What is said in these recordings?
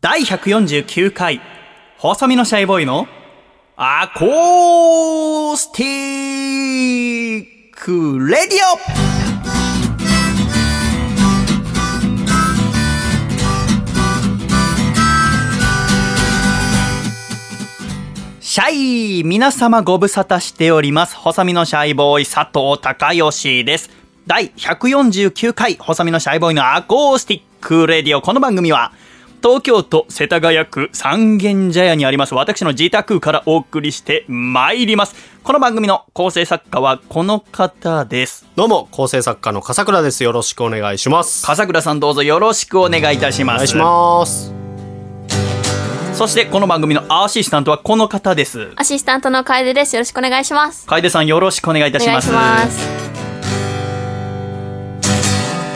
第149回、細身のシャイボーイのアコースティックレディオシャイ皆様ご無沙汰しております。細身のシャイボーイ佐藤孝義です。第149回、細身のシャイボーイのアコースティックレディオ。この番組は、東京都世田谷区三軒茶屋にあります私の自宅からお送りしてまいります。この番組の構成作家はこの方です。どうも、構成作家の笠倉です。よろしくお願いします。笠倉さんどうぞよろしくお願いいたします。お願いします。そしてこの番組のアシスタントはこの方です。アシスタントの楓です。よろしくお願いします。楓さんよろしくお願いいたします。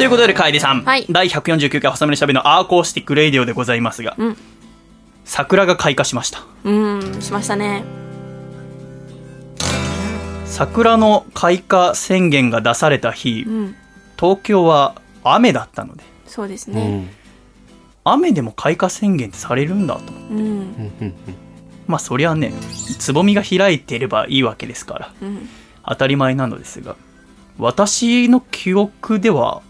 ということで楓さん、はい第149回細身のシャイボーイのアコースティックレイディオでございますが、うん桜が開花しました。うん、しましたね。桜の開花宣言が出された日、うん、東京は雨だったのでそうですね。うん。雨でも開花宣言ってされるんだと思ってうん、うんまあそりゃねつぼみが開いていればいいわけですからうん、当たり前なのですが私の記憶では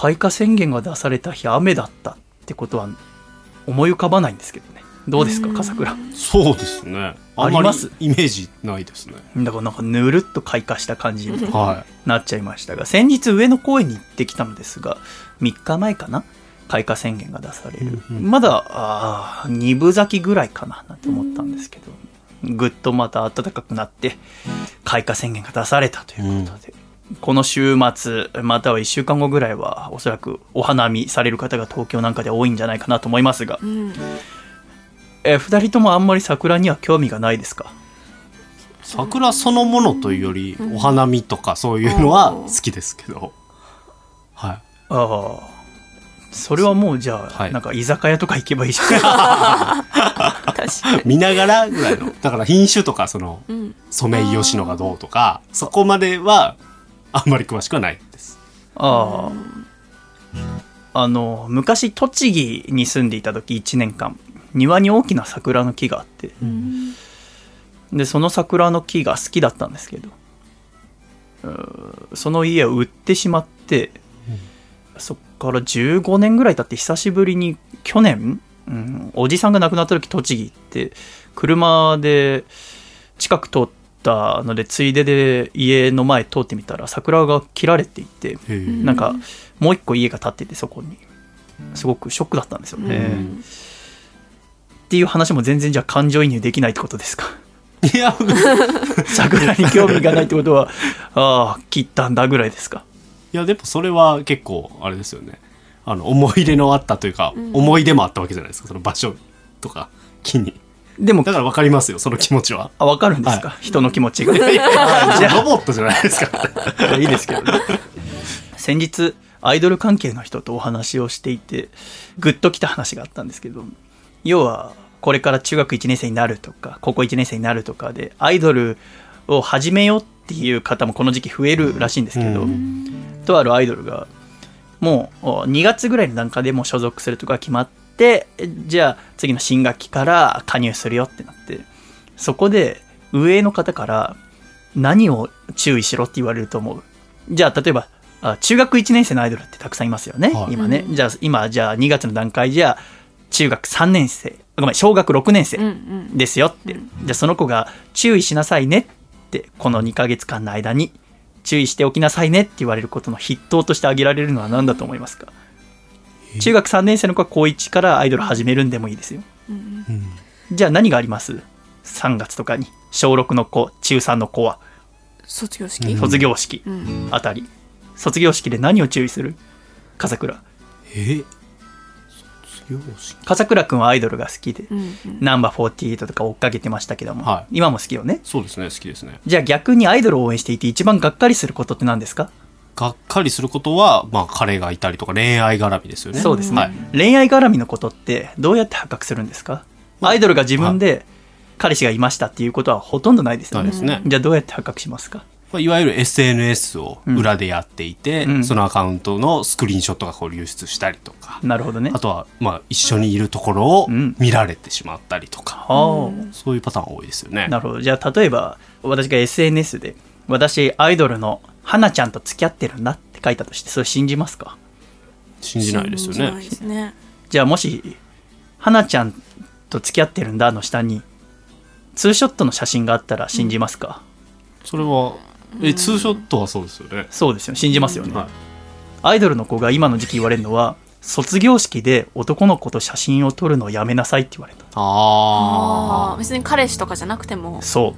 開花宣言が出された日雨だったってことは思い浮かばないんですけどね。どうですかうん。笠倉？そうですね。あります？イメージないですね。だからなんかぬるっと開花した感じにはなっちゃいましたが先日上野公園に行ってきたのですが3日前かな？開花宣言が出される、うんうん。まだあー二分咲きぐらいかななんて思ったんですけどぐっとまた暖かくなって開花宣言が出されたということで、この週末または1週間後ぐらいはおそらくお花見される方が東京なんかで多いんじゃないかなと思いますが、うん、え2人ともあんまり桜には興味がないですか？い。桜そのものというより、お花見とかそういうのは好きですけど。はい。ああそれはもうじゃあ、はいなんか居酒屋とか行けばいいじゃない確かに。見ながらぐらいの。だから品種とか、その、うん、ソメイヨシノがどうとか、そこまでは、あんまり詳しくはないです。ああ。あの昔栃木に住んでいた時1年間庭に大きな桜の木があって。うん、でその桜の木が好きだったんですけどその家を売ってしまって、そっから15年ぐらい経って久しぶりに去年、うん、おじさんが亡くなった時栃木行って車で近く通ったのでついでで家の前通ってみたら桜が切られていて。なんかもう一個家が建っててそこに。すごくショックだったんですよね、うん。っていう話も全然じゃあ感情移入できないってことですか？いや、桜に興味がないってことはああ切ったんだぐらいですか？いやでもそれは結構あれですよね。あの思い入れのあったというか、思い出もあったわけじゃないですか。その場所とか木にでもだから分かりますよその気持ちは。あ分かるんですか、は人の気持ちが。ロボットじゃないですか。あいいですけどね。先日アイドル関係の人とお話をしていてグッときた話があったんですけど要はこれから中学1年生になるとか高校1年生になるとかでアイドルを始めようっていう方もこの時期増えるらしいんですけど、うん。とあるアイドルがもうお2月ぐらいの段階でもう所属するとか決まってじゃあ次の新学期から加入するよってなってそこで上の方から何を注意しろって言われると思う？じゃあ例えばあ中学1年生のアイドルってたくさんいますよね、はい。今ね。うん。じゃあ今じゃあ2月の段階じゃあ中学3年生ごめん小学6年生、うん、うん、ですよって、うんじゃあその子が注意しなさいねってこの2ヶ月間の間に注意しておきなさいねって言われることの筆頭として挙げられるのは何だと思いますか？中学3年生の子は高1からアイドル始めるんでもいいですよ。うん、うんじゃあ何があります？3月とかに小6の子中3の子は？卒業式？卒業式。うん、あたり。卒業式で何を注意する？笠倉。え？卒業式？笠倉君はアイドルが好きでうん、うん、ナンバー48とか追っかけてましたけども、はい。今も好きよね？そうですね好きですね。じゃあ逆にアイドルを応援していて一番がっかりすることって何ですか？がっかりすることはまあ彼がいたりとか恋愛絡みですよね。そうですね、はい。恋愛絡みのことってどうやって発覚するんですか？アイドルが自分で彼氏がいましたっていうことはほとんどないですよね。ね。じゃあどうやって発覚しますか？まあいわゆる SNS を裏でやっていて、うん。そのアカウントのスクリーンショットがこう流出したりとか、なるほどね。あとは、まあ、一緒にいるところをうん。見られてしまったりとか、はあそういうパターン多いですよね。なるほど。じゃあ例えば私が SNS で私アイドルの花ちゃんと付き合ってるんだって書いたとしてそれ信じますか？信じないですよね。信じない。ですね。じゃあもし花ちゃんと付き合ってるんだの下にツーショットの写真があったら信じますか、それは、え、ツーショットはそうですよね。そうですよ信じますよね、はい。アイドルの子が今の時期言われるのは卒業式で男の子と写真を撮るのをやめなさいって言われた。あああ別に彼氏とかじゃなくても。そ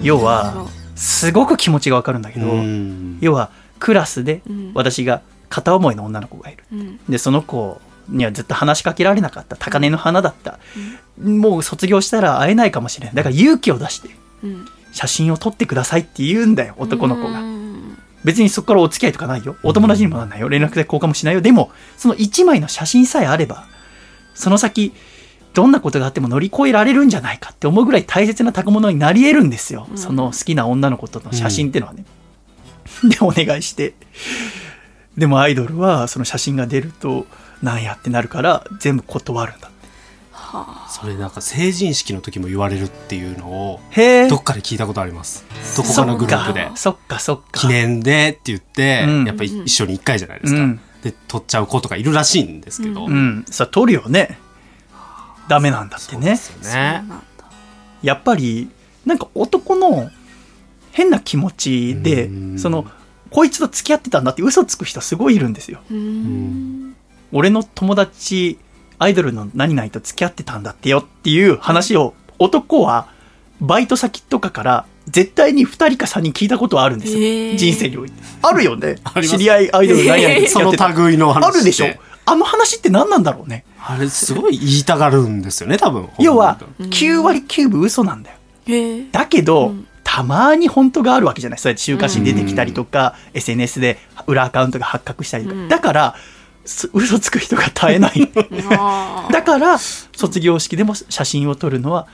う。要はすごく気持ちがわかるんだけあ。ど、うん。要はクラスでうん。私が片思いの女の子がいる。うん。でその子にはずっと話しかけられなかった。高嶺の花だった、もう卒業したら会えないかもしれないだから勇気を出してうん。写真を撮ってくださいって言うんだよ男の子が。うん。別にそこからお付き合いとかないよ。お友達にもならないよ。連絡先交換もしないよ。でもその1枚の写真さえあればその先どんなことがあっても乗り越えられるんじゃないかって思うぐらい大切な宝物になり得るんですよ、うん。その好きな女の子との写真っていうのはね、でお願いして。でもアイドルはその写真が出るとなんやってなるから全部断るんだ。はそれなんか成人式の時も言われるっていうのを、どっかで聞いたことあります。どこかのグループで。そっかそっか記念でって言って、うん。やっぱり一緒に一回じゃないですか。うん。で、取っちゃう子とかいるらしいんですけど。うん。さ撮るよねダメなんだってね。ね。やっぱりなんか男の変な気持ちでうん。そのこいつと付き合ってたんだって嘘つく人すごいいるんですよ。俺の友達アイドルの何々と付き合ってたんだってよっていう話を男はバイト先とかから絶対に2人か3人聞いたことはあるんですよ、人生において。あるよね。知り合いアイドル何々と付そのき合ってた。類の話って。あるでしょあの話って何なんだろうね。あれすごい言いたがるんですよね、多分。要はうん9割9分嘘なんだよ。だけど、うん。たまに本当があるわけじゃない。そうやって週刊誌に出てきたりとか、SNS で裏アカウントが発覚したりとか、うん。だからす嘘つく人が絶えない。だから卒業式でも写真を撮るのは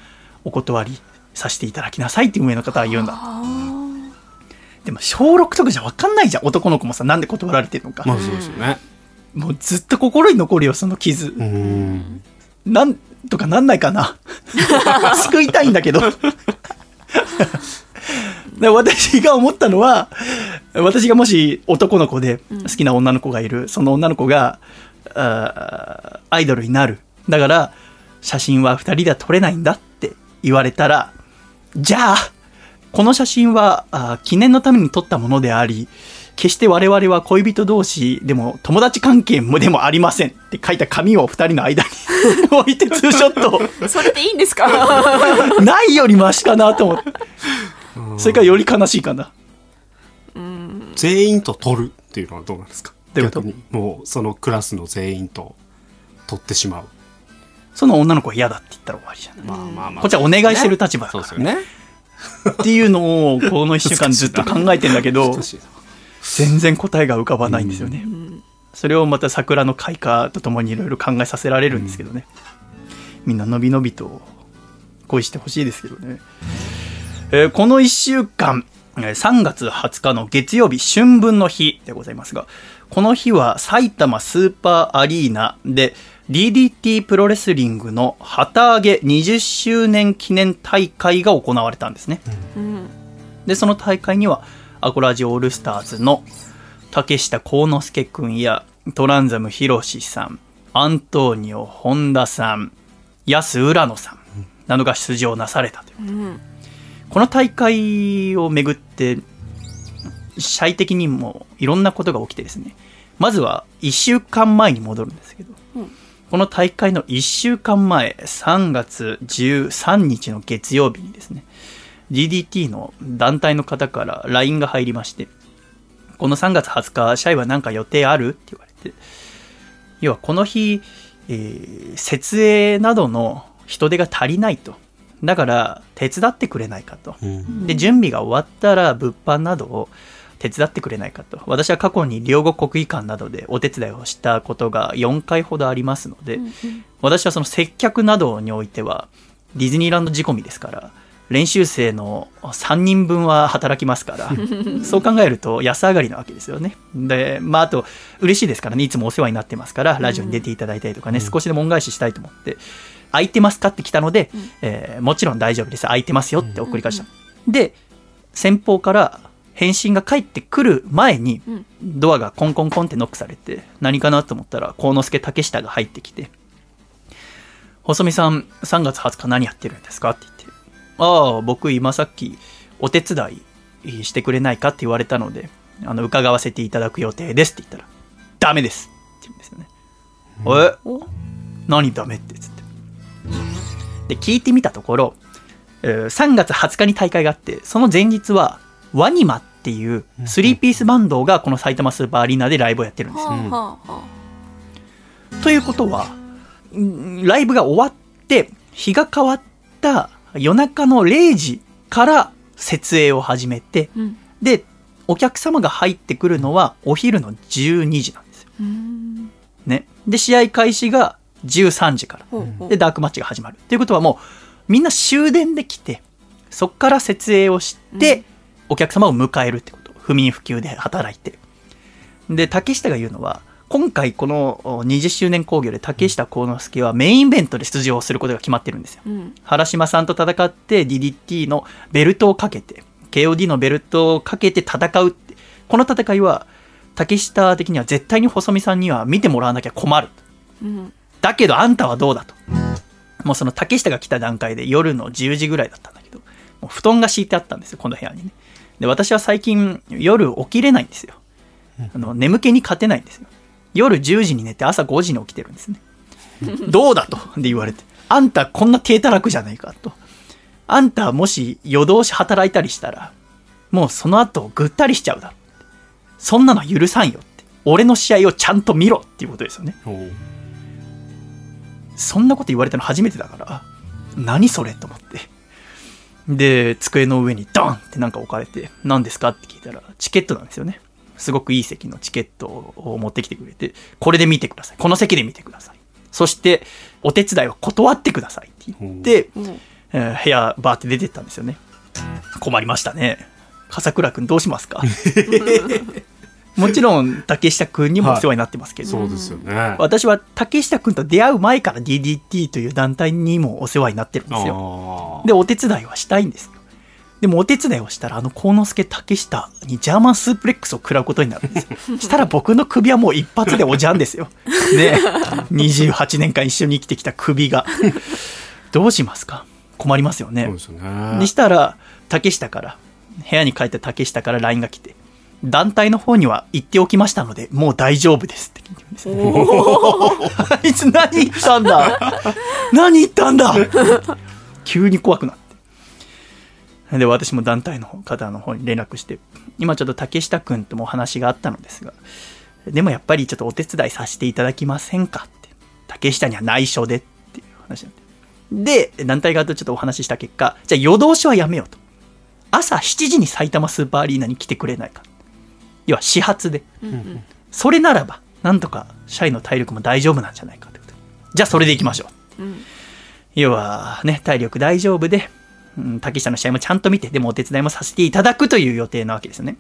お断りさせていただきなさいって運営の方は言うんだ。あでも小6とかじゃ分かんないじゃん。男の子もさなんで断られてるのか、まあそうですよね。もうずっと心に残るよその傷、うん。なんとかなんないかな。救いたいんだけど。で私が思ったのは私がもし男の子で好きな女の子がいる、その女の子があーアイドルになる。だから写真は2人では撮れないんだって言われたらじゃあこの写真はあー記念のために撮ったものであり決して我々は恋人同士でも友達関係もでもありませんって書いた紙を2人の間に 置いてツーショットそれでいいんですか？ないよりマシかなと思って。それからより悲しいかな。全員と取るっていうのはどうなんですか？どういうこと？逆にもうそのクラスの全員と取ってしまう。その女の子は嫌だって言ったら終わりじゃない。まあまあまあ。こっちはお願いしてる立場だからそうですよね。っていうのをこの一週間ずっと考えてんだけど 難、しいな全然答えが浮かばないんですよね。それをまた桜の開花とともにいろいろ考えさせられるんですけどね。みんなのびのびと恋してほしいですけどね。えーこの1週間、えー3月20日の月曜日、春分の日でございますが、この日は埼玉スーパーアリーナで DDT プロレスリングの旗揚げ20周年記念大会が行われたんですね。うんで、その大会には、アコラジオールスターズの竹下幸之助くんやトランザムヒロシさん、アントニオ・本田さん、安浦野さんなどが出場なされたという。うん。この大会をめぐって、社会的にもいろんなことが起きてですね、まずは1週間前に戻るんですけど、うん。この大会の1週間前、3月13日の月曜日にですね、DDT の団体の方から LINE が入りまして、この3月20日、社員は何か予定ある？って言われて、要はこの日、えー設営などの人手が足りないと。だから、手伝ってくれないかと。うんで、準備が終わったら物販などを手伝ってくれないかと。私は過去に両国国技館などでお手伝いをしたことが4回ほどありますので、私はその接客などにおいてはディズニーランド仕込みですから、練習生の3人分は働きますから、そう考えると安上がりなわけですよね。で、まあ、あと、嬉しいですからね、いつもお世話になってますから、ラジオに出ていただいたりとかね、少しでも恩返ししたいと思って、空いてますかって来たので、えーもちろん大丈夫です、空いてますよって送り返した。で、先方から返信が返ってくる前に、うん。ドアがコンコンコンってノックされて、何かなと思ったら、幸之助竹下が入ってきて、細見さん、3月20日何やってるんですかって言って、ああ、僕今さっきお手伝いしてくれないかって言われたので、あの、伺わせていただく予定ですって言ったら、ダメです。って言うんですよね。えお何ダメってつって。で、聞いてみたところ、えー3月20日に大会があって、その前日は、ワニマっていう3ピースバンドがこの埼玉スーパーアリーナでライブをやってるんですよ。はあはあはということは、んライブが終わって、日が変わった夜中の0時から設営を始めて、うんで、お客様が入ってくるのはお昼の12時なんですよ。うんね。で、試合開始が13時から。ほうほうで、ダークマッチが始まる。っていうことはもう、みんな終電で来て、そっから設営をして、お客様を迎えるってこと。不眠不休で働いて。で、竹下が言うのは、今回このお20周年興行で竹下幸之助はメインイベントで出場することが決まってるんですよ。うん原島さんと戦って DDT のベルトをかけて、KOD のベルトをかけて戦うって。この戦いは、竹下的には絶対に細見さんには見てもらわなきゃ困る。うんだけどあんたはどうだと。もうその竹下が来た段階で夜の10時ぐらいだったんだけど、もう布団が敷いてあったんですよ、この部屋にね。で、私は最近夜起きれないんですよ。あの眠気に勝てないんですよ。夜10時に寝て朝5時に起きてるんですね。どうだと？で言われて。あんたこんな低たらくじゃないかと。あんたもし夜通し働いたりしたら、もうその後ぐったりしちゃうだろ。そんなの許さんよって。俺の試合をちゃんと見ろっていうことですよね。そんなこと言われたの初めてだから、何それと思って。で、机の上にドンってなんか置かれて、何ですかって聞いたら、チケットなんですよね。すごくいい席のチケットを持ってきてくれて、これで見てください。この席で見てください。そして、お手伝いは断ってくださいって言って、うんえー部屋バーって出てったんですよね。困りましたね。笠倉くんどうしますか？もちろん、竹下くんにもお世話になってますけど、そうですよね。私は竹下くんと出会う前から DDT という団体にもお世話になってるんですよ。あで、お手伝いはしたいんですよ。でもお手伝いをしたら、あの、幸之助竹下にジャーマンスープレックスを食らうことになるんですよ。したら僕の首はもう一発でおじゃんですよ。ね28年間一緒に生きてきた首が。どうしますか困りますよねそう。ですよね。にしたら、竹下から、部屋に帰った竹下から LINE が来て、団体の方には行っておきましたので、もう大丈夫ですって聞いてるんですよ。あいつ何言ったんだ何言ったんだ 急に怖くなって。で、私も団体の方の方に連絡して、今ちょっと竹下くんともお話があったのですが、でもやっぱりちょっとお手伝いさせていただきませんかって。竹下には内緒でっていう話になって。で、団体側とちょっとお話しした結果、じゃあ夜通しはやめようと。朝7時に埼玉スーパーアリーナに来てくれないか。要は始発で。うんそれならば、なんとか社員の体力も大丈夫なんじゃないかってことでじゃあそれで行きましょう。うん要はね、体力大丈夫で、うん、竹下の試合もちゃんと見て、でもお手伝いもさせていただくという予定なわけですよね。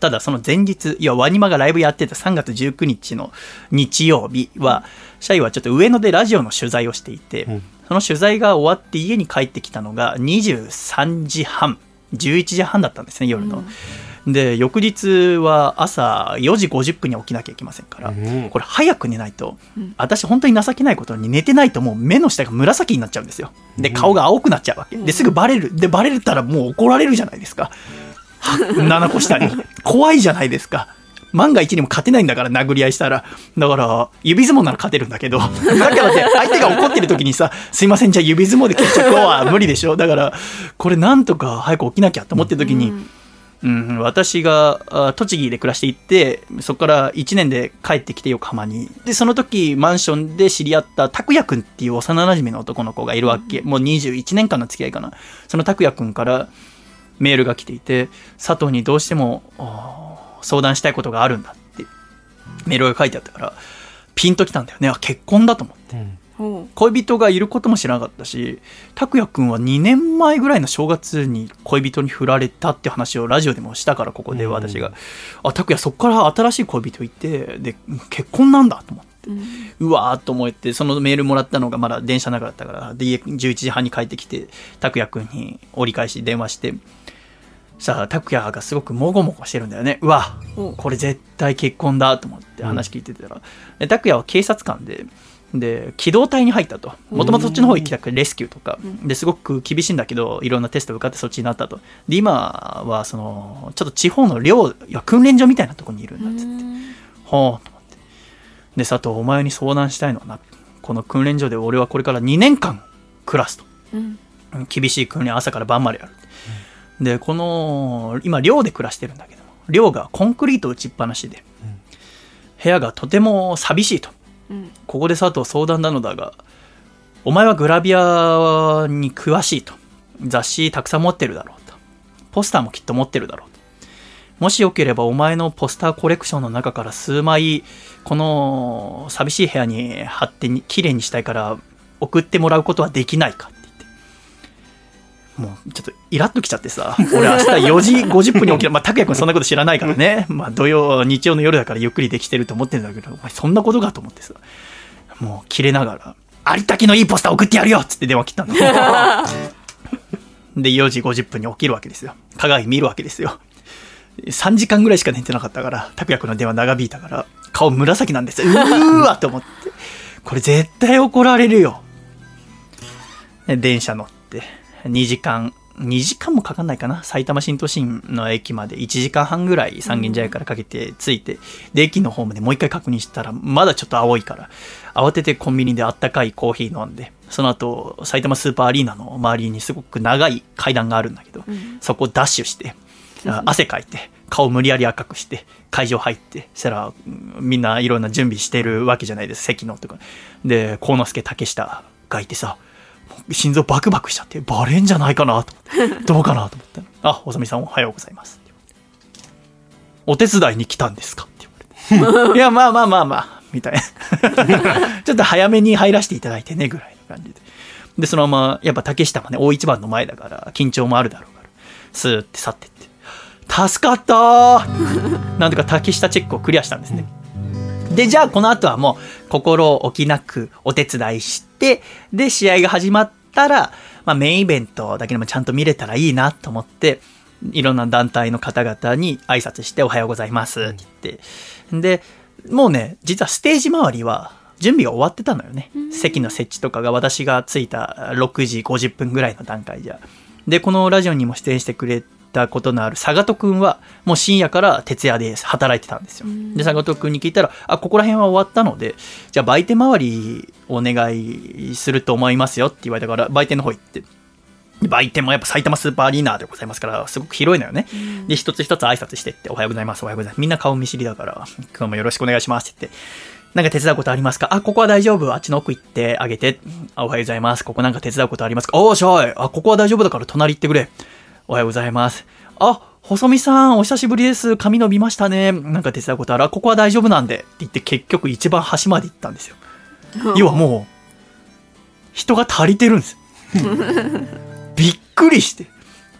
ただその前日、いや、ワニマがライブやってた3月19日の日曜日は、社員はちょっと上野でラジオの取材をしていて、うんその取材が終わって家に帰ってきたのが23時半、11時半だったんですね、夜の。で、翌日は朝4時50分に起きなきゃいけませんから、うんこれ早く寝ないと、うん私本当に情けないことに寝てないともう目の下が紫になっちゃうんですよ。で、顔が青くなっちゃうわけ。で、すぐバレる。で、バレたらもう怒られるじゃないですか。7個下に。怖いじゃないですか。万が一にも勝てないんだから殴り合いしたら。だから、指相撲なら勝てるんだけど。だからって、相手が怒ってる時にさ、すいません、じゃあ指相撲で決着は無理でしょ。だから、これなんとか早く起きなきゃと思ってる時に、うん、私があ栃木で暮らしていて、そこから1年で帰ってきて横浜に。で、その時マンションで知り合った拓也くんっていう幼馴染の男の子がいるわけ。もう21年間の付き合いかな。その拓也くんからメールが来ていて、佐藤にどうしても相談したいことがあるんだってメールが書いてあったから、ピンときたんだよね。あ、結婚だと思って。うんほ恋人がいることも知らなかったし拓也くんは2年前ぐらいの正月に恋人に振られたって話をラジオでもしたからここでうん。私が、あ拓也そっから新しい恋人いてで結婚なんだと思って。うん。うわーっと思ってそのメールもらったのがまだ電車の中だったから。で家11時半に帰ってきて拓也くんに折り返し電話してさあ拓也がすごくもごもごしてるんだよね。うわお。これ絶対結婚だと思って話聞いてたら、で拓也は警察官でで機動隊に入ったと。もともとそっちの方行きたくてレスキューとか。うん。ですごく厳しいんだけどいろんなテスト受かってそっちになったと。で今はそのちょっと地方の寮いや訓練所みたいなところにいるんだっつってほうと思って。で、佐藤、お前に相談したいのはな、この訓練所で俺はこれから2年間暮らすと。うん。厳しい訓練朝から晩までやる。で、この、今寮で暮らしてるんだけども、寮がコンクリート打ちっぱなしで、部屋がとても寂しいと。うんここで佐藤相談なのだが、お前はグラビアに詳しいと。雑誌たくさん持ってるだろうと。ポスターもきっと持ってるだろうと。もしよければお前のポスターコレクションの中から数枚、この寂しい部屋に貼ってきれいにしたいから送ってもらうことはできないか。もうちょっとイラッときちゃってさ、俺明日4時50分に起きる。まあ、拓也君そんなこと知らないからね。まあ、土曜、日曜の夜だからゆっくりできてると思ってるんだけど、お前そんなことかと思ってさ。もう切れながら、ありったけのいいポスター送ってやるよっつって電話切ったの。で、4時50分に起きるわけですよ。鏡見るわけですよ。3時間ぐらいしか寝てなかったから、拓也君の電話長引いたから、顔紫なんですよ。うーわと思って。これ絶対怒られるよ。電車乗って、2時間、2時間もかかんないかな。埼玉新都心の駅まで1時間半ぐらい三軒茶屋からかけて着いて、で、駅のホームでもう一回確認したら、まだちょっと青いから、慌ててコンビニであったかいコーヒー飲んで、その後、埼玉スーパーアリーナの周りにすごく長い階段があるんだけど、うんそこをダッシュして、あ汗かいて、顔無理やり赤くして、会場入って、そしたら、うんみんないろんな準備してるわけじゃないです、席のとか。で、幸之助竹下がいてさ、心臓バクバクしちゃって、バレんじゃないかなと。どうかなと思ったら、あ、細見さんおはようございます。お手伝いに来たんですかって言われて。いや、まあまあまあまあ、みたいな。ちょっと早めに入らせていただいてね、ぐらいの感じで。で、そのまま、やっぱ竹下がね、大一番の前だから、緊張もあるだろうから、スーって去ってって。助かったーなんとか竹下チェックをクリアしたんですね。で、じゃあこの後はもう、心置きなくお手伝いして、で、試合が始まったら、まあメインイベントだけでもちゃんと見れたらいいなと思って、いろんな団体の方々に挨拶しておはようございますって言って、で、もうね、実はステージ周りは準備が終わってたのよね。席の設置とかが私が着いた6時50分ぐらいの段階じゃ。で、このラジオにも出演してくれたことのある佐賀くんは、もう深夜から徹夜で働いてたんですよ。で、佐賀くんに聞いたら、あ、ここら辺は終わったので、じゃあ売店周りお願いすると思いますよって言われたから、売店の方行って。で売店もやっぱ埼玉スーパーアリーナでございますから、すごく広いのよね。で、一つ一つ挨拶してって、おはようございます、おはようございます。みんな顔見知りだから、今日もよろしくお願いしますって言って。なんか手伝うことありますか？あ、ここは大丈夫。あっちの奥行ってあげて。あ、おはようございます。ここなんか手伝うことありますか？おーしょい。あ、ここは大丈夫だから隣行ってくれ。おはようございます。あ、細見さん、お久しぶりです。髪伸びましたね。なんか手伝うことある？あここは大丈夫なんで。って言って結局一番端まで行ったんですよ。要はもう、人が足りてるんですよ。びっくりして。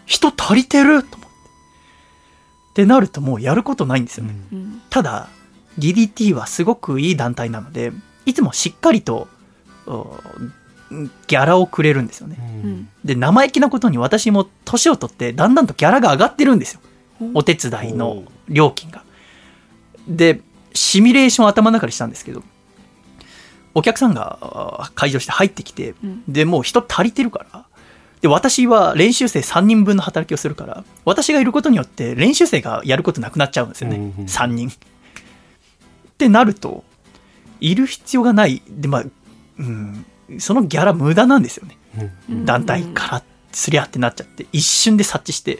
人足りてる？と思って。ってなるともうやることないんですよね。うんただ DDT はすごくいい団体なのでいつもしっかりとおギャラをくれるんですよね。うん。で生意気なことに私も年を取ってだんだんとギャラが上がってるんですよ。お手伝いの料金が。でシミュレーションを頭の中でしたんですけどお客さんがあ会場して入ってきてうん。でもう人足りてるからで私は練習生3人分の働きをするから私がいることによって練習生がやることなくなっちゃうんですよね、うんうん3人。ってなるといる必要がない。でまあ、うん、そのギャラ無駄なんですよね。うん。団体からすりゃってなっちゃって一瞬で察知して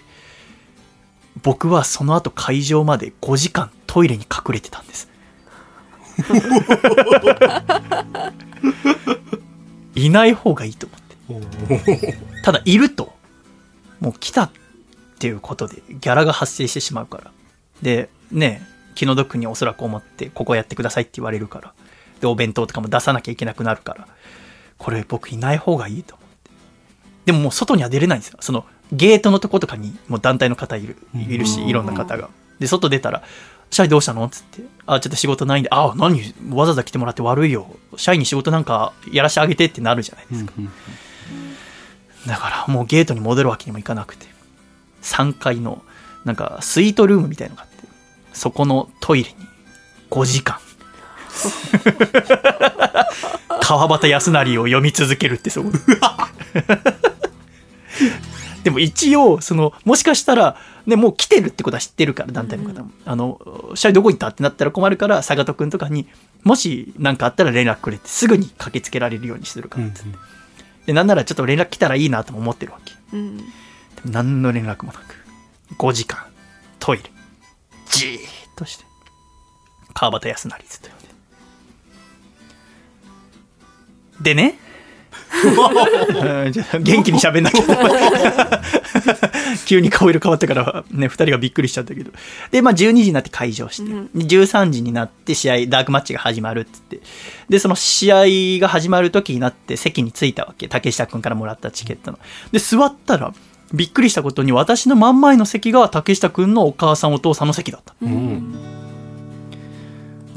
僕はその後会場まで5時間トイレに隠れてたんです。いない方がいいと思って。ただいるともう来たっていうことでギャラが発生してしまうから。でね気の毒におそらく思ってここやってくださいって言われるから。でお弁当とかも出さなきゃいけなくなるからこれ僕いない方がいいと思って。でももう外には出れないんですよ。そのゲートのとことかにもう団体の方いる、いるし、うんいろんな方が。で、外出たら、シャイどうしたの？つって。あ、ちょっと仕事ないんで、あ、何わざわざ来てもらって悪いよ。シャイに仕事なんかやらしてあげてってなるじゃないですか。だからもうゲートに戻るわけにもいかなくて。3階の、なんかスイートルームみたいのがあって、そこのトイレに5時間。川端康成を読み続けるってそこ でも一応そのもしかしたら、ね、もう来てるってことは知ってるから団体の方も、あのシャイどこ行ったってなったら困るから坂戸君とかにもし何かあったら連絡くれてすぐに駆けつけられるようにするからって、でなんならちょっと連絡来たらいいなとも思ってるわけ。うん。でも何の連絡もなく5時間トイレじーっとして川端康成ずっとででね。うんじゃあ元気に喋んなきゃ。急に顔色変わったからね2人がびっくりしちゃったけど。でまあ12時になって会場して、うん。で13時になって試合ダークマッチが始まるっつって。でその試合が始まる時になって席に着いたわけ。竹下君からもらったチケットの。で座ったらびっくりしたことに私の真ん前の席が竹下君のお母さんお父さんの席だった。うん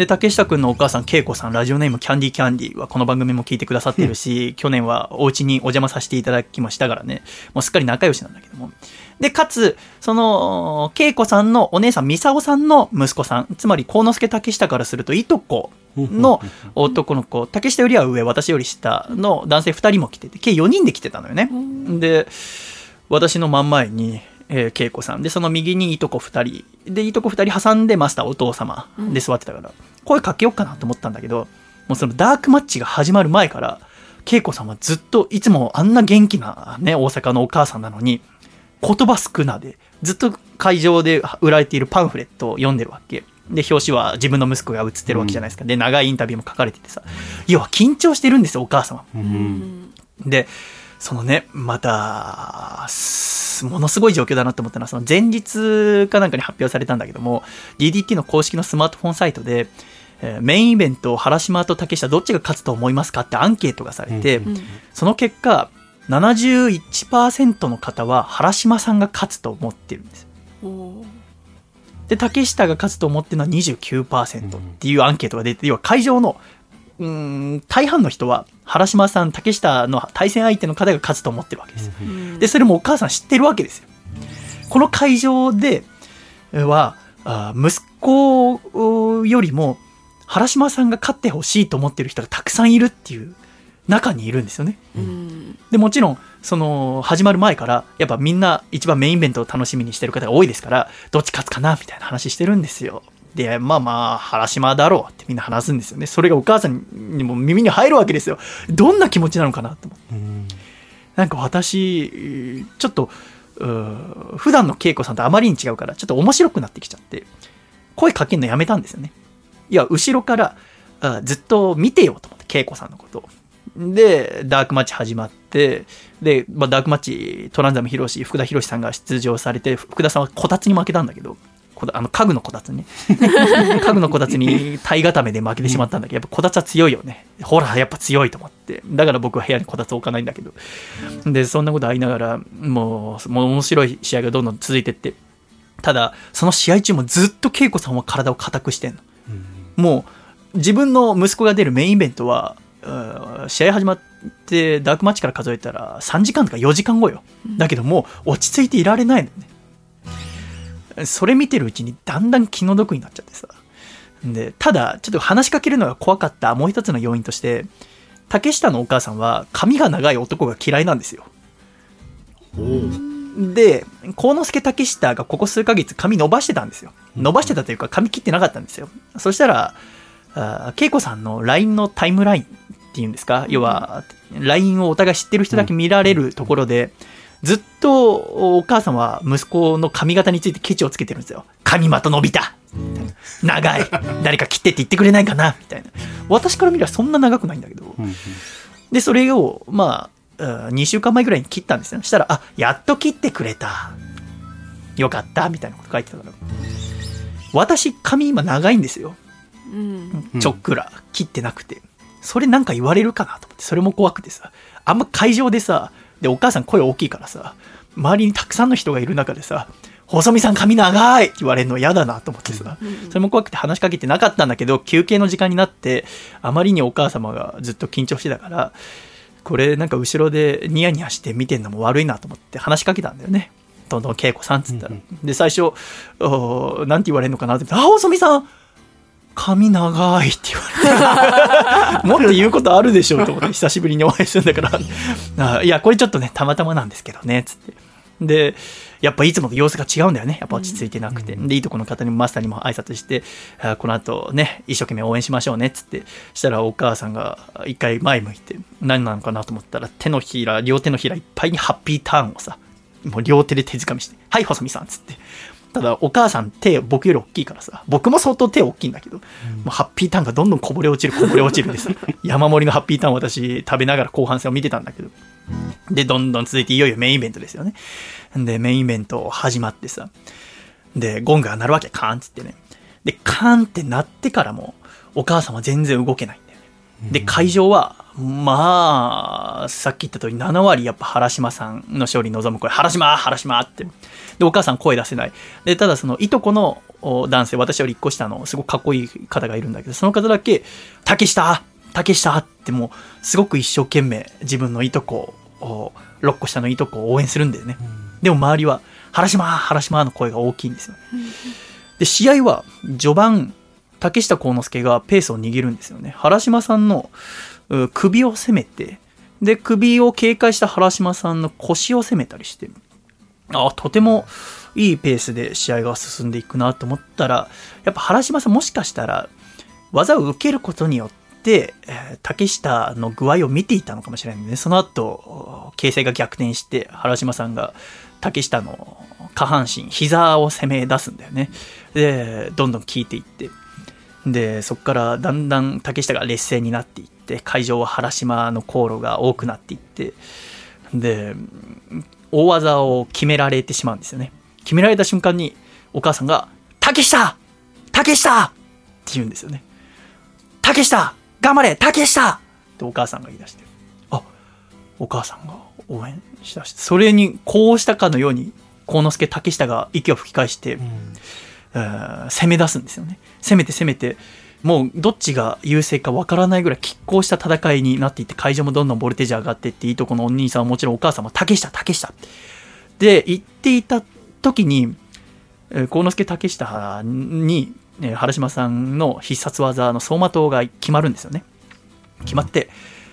で竹下君のお母さん恵子さんラジオネームキャンディーキャンディーはこの番組も聞いてくださってるし、去年はお家にお邪魔させていただきましたからね。もうすっかり仲良しなんだけども。でかつその恵子さんのお姉さん美沙さんの息子さんつまり幸之助竹下からするといとこの男の子竹下よりは上私より下の男性2人も来てて計4人で来てたのよね、うん。で私の真ん前に、えー、恵子さん。でその右にいとこ2人。でいとこ2人挟んでマスターお父様で座ってたから、声かけようかなと思ったんだけどもうそのダークマッチが始まる前から恵子さんはずっといつもあんな元気なね大阪のお母さんなのに言葉少なでずっと会場で売られているパンフレットを読んでるわけ。で表紙は自分の息子が写ってるわけじゃないですか、で長いインタビューも書かれててさ。要は緊張してるんですよお母様。うん。で、そのね、また、すものすごい状況だなと思ったのは、その前日かなんかに発表されたんだけども、DDT の公式のスマートフォンサイトで、えーメインイベント、原島と竹下、どっちが勝つと思いますかってアンケートがされて、うんその結果、71%の方は原島さんが勝つと思ってるんです。で、竹下が勝つと思ってるのは29%っていうアンケートが出て、要は会場の、うーん、大半の人は、原島さん、竹下の対戦相手の方が勝つと思ってるわけですで、それもお母さん知ってるわけですよ。この会場では、あ息子よりも、原島さんが勝ってほしいと思ってる人がたくさんいるっていう中にいるんですよね。うんで、もちろん、その、始まる前から、やっぱみんな一番メインイベントを楽しみにしてる方が多いですから、どっち勝つかなみたいな話してるんですよ。で、まあまあ、原島だろうってみんな話すんですよね。それがお母さんにも耳に入るわけですよ。どんな気持ちなのかなと思って。なんか私、ちょっと、普段の恵子さんとあまりに違うから、ちょっと面白くなってきちゃって、声かけるのやめたんですよね。いや、後ろからあずっと見てよと思って、恵子さんのことを。で、ダークマッチ始まって、で、まあ、ダークマッチ、トランザムヒロシ、福田博さんが出場されて、福田さんはこたつに負けたんだけど、あの家具のこたつね。家具のこた つに体固めで負けてしまったんだけど、やっぱこたつは強いよね。ほら、やっぱ強いと思って。だから僕は部屋にこたつ置かないんだけど。で、そんなことありながら、もう、もう面白い試合がどんどん続いてって。ただ、その試合中もずっと恵子さんは体を硬くしてんの。もう、自分の息子が出るメインイベントは、うん試合始まって、ダークマッチから数えたら3時間とか4時間後よ。だけどもう、落ち着いていられないのね。それ見てるうちにだんだん気の毒になっちゃってさ。で、ただ、ちょっと話しかけるのが怖かったもう一つの要因として、竹下のお母さんは髪が長い男が嫌いなんですよ。で、幸之助竹下がここ数ヶ月髪伸ばしてたんですよ。伸ばしてたというか髪切ってなかったんですよ。そしたら、あー恵子さんの LINE のタイムラインっていうんですか、要は LINE をお互い知ってる人だけ見られるところで、ずっとお母さんは息子の髪型についてケチをつけてるんですよ。髪型伸びた長い誰か切ってって言ってくれないかなみたいな。私から見ればそんな長くないんだけど。で、それを、まあ、2週間前ぐらいに切ったんですよ。したら、あ、やっと切ってくれた。よかった、みたいなこと書いてたから。私、髪今長いんですよ。うんちょっくら切ってなくて。それなんか言われるかなと思って、それも怖くてさ、あんま会場でさ、で、お母さん声大きいからさ、周りにたくさんの人がいる中でさ、細見さん髪長いって言われるの嫌だなと思ってさ、それも怖くて話しかけてなかったんだけど、休憩の時間になって、あまりにお母様がずっと緊張してたから、これなんか後ろでニヤニヤして見てんのも悪いなと思って話しかけたんだよね。どんどん恵子さんっつったら。で、最初、おなんて言われるのかなって思って、あ、細見さん髪長いって言われて、もっと言うことあるでしょうと思って、久しぶりにお会いするんだから、あいや、これちょっとね、たまたまなんですけどね、つって。で、やっぱいつもと様子が違うんだよね。やっぱ落ち着いてなくて。で、いいとこの方にもマスターにも挨拶して、あこの後ね、一生懸命応援しましょうね、つって。したらお母さんが一回前向いて、何なのかなと思ったら、手のひら、両手のひらいっぱいにハッピーターンをさ、もう両手で手掴みして、はい、細見さん、つって。ただ、お母さん手、僕より大きいからさ、僕も相当手大きいんだけど、もうハッピーターンがどんどんこぼれ落ちる、こぼれ落ちるでさ、山盛りのハッピーターンを私食べながら後半戦を見てたんだけど、で、どんどん続いていよいよメインイベントですよね。で、メインイベント始まってさ、で、ゴングが鳴るわけ、カーンっつってね。で、カーンって鳴ってからも、お母さんは全然動けないんだよね。で、会場は、まあ、さっき言った通り7割やっぱ原島さんの勝利望む声、原島原島って。で、お母さん声出せない。で、ただその、いとこのお男性、私より1個下のすごくかっこいい方がいるんだけど、その方だけ、竹下竹下ってもう、すごく一生懸命自分のいとこを、6個下のいとこを応援するんだよね。でも周りは、原島原島の声が大きいんですよ。で、試合は、序盤、竹下幸之助がペースを握るんですよね。原島さんのう首を攻めて、で、首を警戒した原島さんの腰を攻めたりして、あとてもいいペースで試合が進んでいくなと思ったら、やっぱ原島さんもしかしたら、技を受けることによって、竹下の具合を見ていたのかもしれないね。その後、形勢が逆転して、原島さんが竹下の下半身、膝を攻め出すんだよね。で、どんどん効いていって。で、そこからだんだん竹下が劣勢になっていって、会場は原島の航路が多くなっていって、で、大技を決められてしまうんですよね。決められた瞬間に、お母さんが、竹下竹下って言うんですよね。竹下頑張れ!竹下ってお母さんが言い出して、あ、お母さんが応援しだして、それにこうしたかのように、幸之助竹下が息を吹き返して、えー攻め出すんですよね。攻めて攻めて、もうどっちが優勢かわからないぐらい拮抗した戦いになっていって、会場もどんどんボルテージ上がっていって、いいとこのお兄さんはもちろんお母さんも竹下、竹下。で、言っていた時に、えー幸之助竹下に、えー原島さんの必殺技の走馬灯が決まるんですよね。決まって、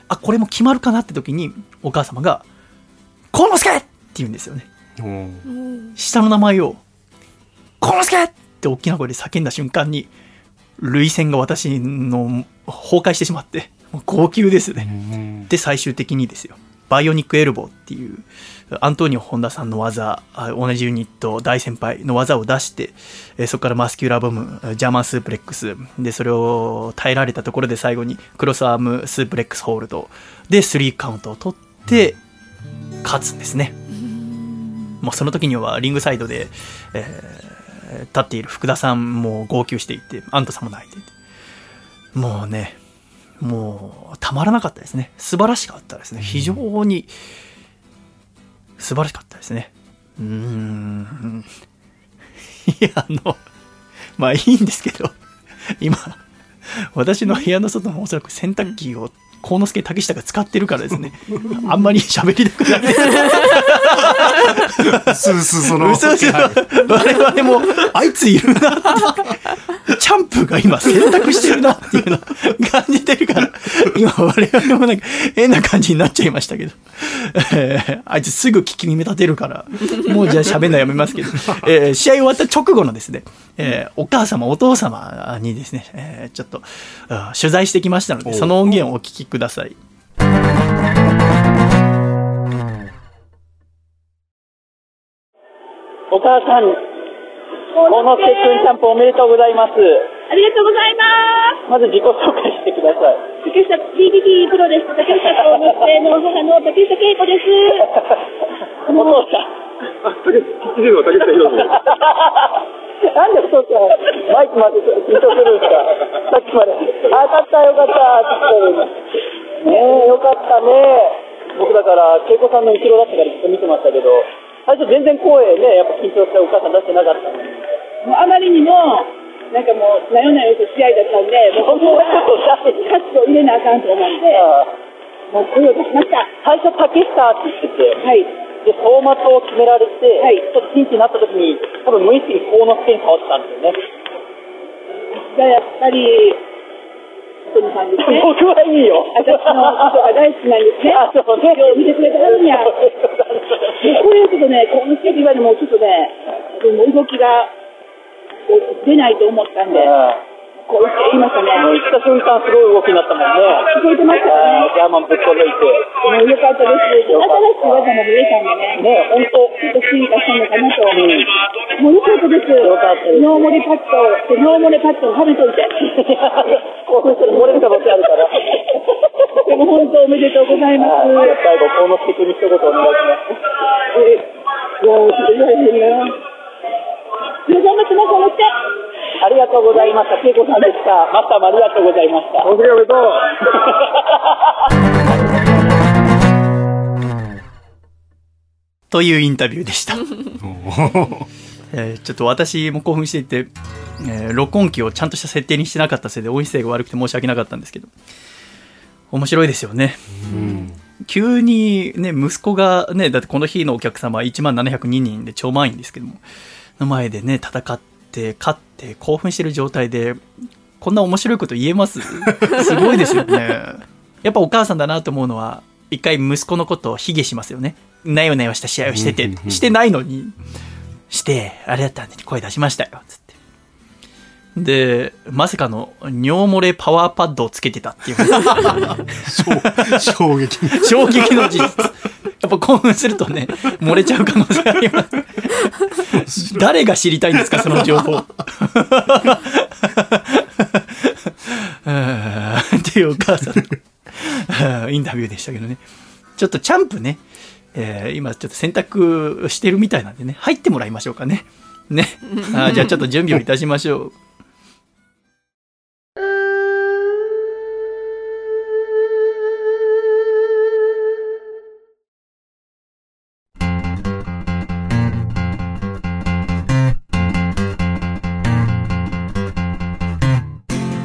あ、これも決まるかなって時に、お母様が、幸之助って言うんですよね。うん下の名前を、幸之助って大きな声で叫んだ瞬間に、涙腺が私の崩壊してしまって、もう号泣ですね。うんで、最終的にですよ。バイオニックエルボーっていう、アントニオ・本田さんの技、あ同じユニット、大先輩の技を出して、えーそこからマスキュラーボム、ジャーマンスープレックス、で、それを耐えられたところで最後にクロスアームスープレックスホールド、で、スリーカウントを取って、勝つんですね。もうその時にはリングサイドで、えー立っている福田さんも号泣していて、アントさんも泣いていて。もうね、もうたまらなかったですね。素晴らしかったですね。非常に素晴らしかったですね。うーん。いや、あの、まあいいんですけど、今、私の部屋の外のおそらく洗濯機を幸之助竹下が使ってるからですね、あんまり喋りたくない。スースーそのうすうす我々も、あいついるなチャンプが今選択してるなっていうのを感じてるから、今我々もなんか変な感じになっちゃいましたけど、えーあいつすぐ聞き耳立てるから、もうじゃあ喋んのやめますけど、えー試合終わった直後のですね、えーお母様、お父様にですね、えーちょっと、あ取材してきましたので、その音源をお聞きください。お母さん、幸之助くんチャンプおめでとうございます。ありがとうございます。まず自己紹介してください。竹下 DDT プロです。竹下幸之助の母の竹下恵子です。お父さん。あ、竹下、吉次郎竹下宏です。なんでそうか、マイクまで緊張するんですか、さっきまで。あ、よかった、よかったねえ、よかったね。僕だから、恵子さんの後ろだったからずっと見てましたけど、最初全然声ね、やっぱ緊張してお母さん出してなかった。もうあまりにも、なんかもう、なよなよと試合だったんで、もう本当はカット入れなあかんと思って、もう声を出しました。最初、竹下って言ってて、はい。で、走馬灯を決められて、はいちょっとピンチになった時に、多分無意識に幸之助に倒ってたんですよね。がやっぱり、トニさんですね。僕はいいよ。私のことが大好きなんですね。あ、そうね。今日見てくれてはるんや。もうこれをちょっとね、このスケジュールでもうちょっとね、動きが出ないと思ったんで、こう言って言いましたね。もう行った瞬間すごい動きになったもんね。聞こえてましたね。ジャーマンぶっこ抜いて。もうよかったです。新しい技も増えたんでね。ね本当。ちょっと進化したのかなと。もうよかったです。よかったですノーモレパッドを、ノーモレパッドをはめといて。興奮して漏れる可能性あるから。でも本当おめでとうございます。はい最後、幸之助君に一言お願いします。え、いやー、ちょっと言われへんな。皆さんもつまされて。ありがとうございました。恵子さんでした。マスターもありがとうございました。おめでとう。というインタビューでした。えーちょっと私も興奮していて、えー録音機をちゃんとした設定にしてなかったせいで音声が悪くて申し訳なかったんですけど面白いですよねうん急にね息子がねだってこの日のお客様1万702人で超満員ですけどもの前でね戦って勝って興奮してる状態でこんな面白いこと言えます？すごいですよねやっぱお母さんだなと思うのは一回息子のことを卑下しますよねなよなよした試合をしててしてないのにして、あれだったんで声出しましたよ、つって。で、まさかの尿漏れパワーパッドをつけてたっていう。衝衝撃衝撃の事実。やっぱ興奮するとね、漏れちゃう可能性あります。誰が知りたいんですか、その情報。う んっていうお母さんのうんインタビューでしたけどね。ちょっとチャンプね、えー今ちょっと選択してるみたいなんでね、入ってもらいましょうかね。ね。あーじゃあちょっと準備をいたしましょう。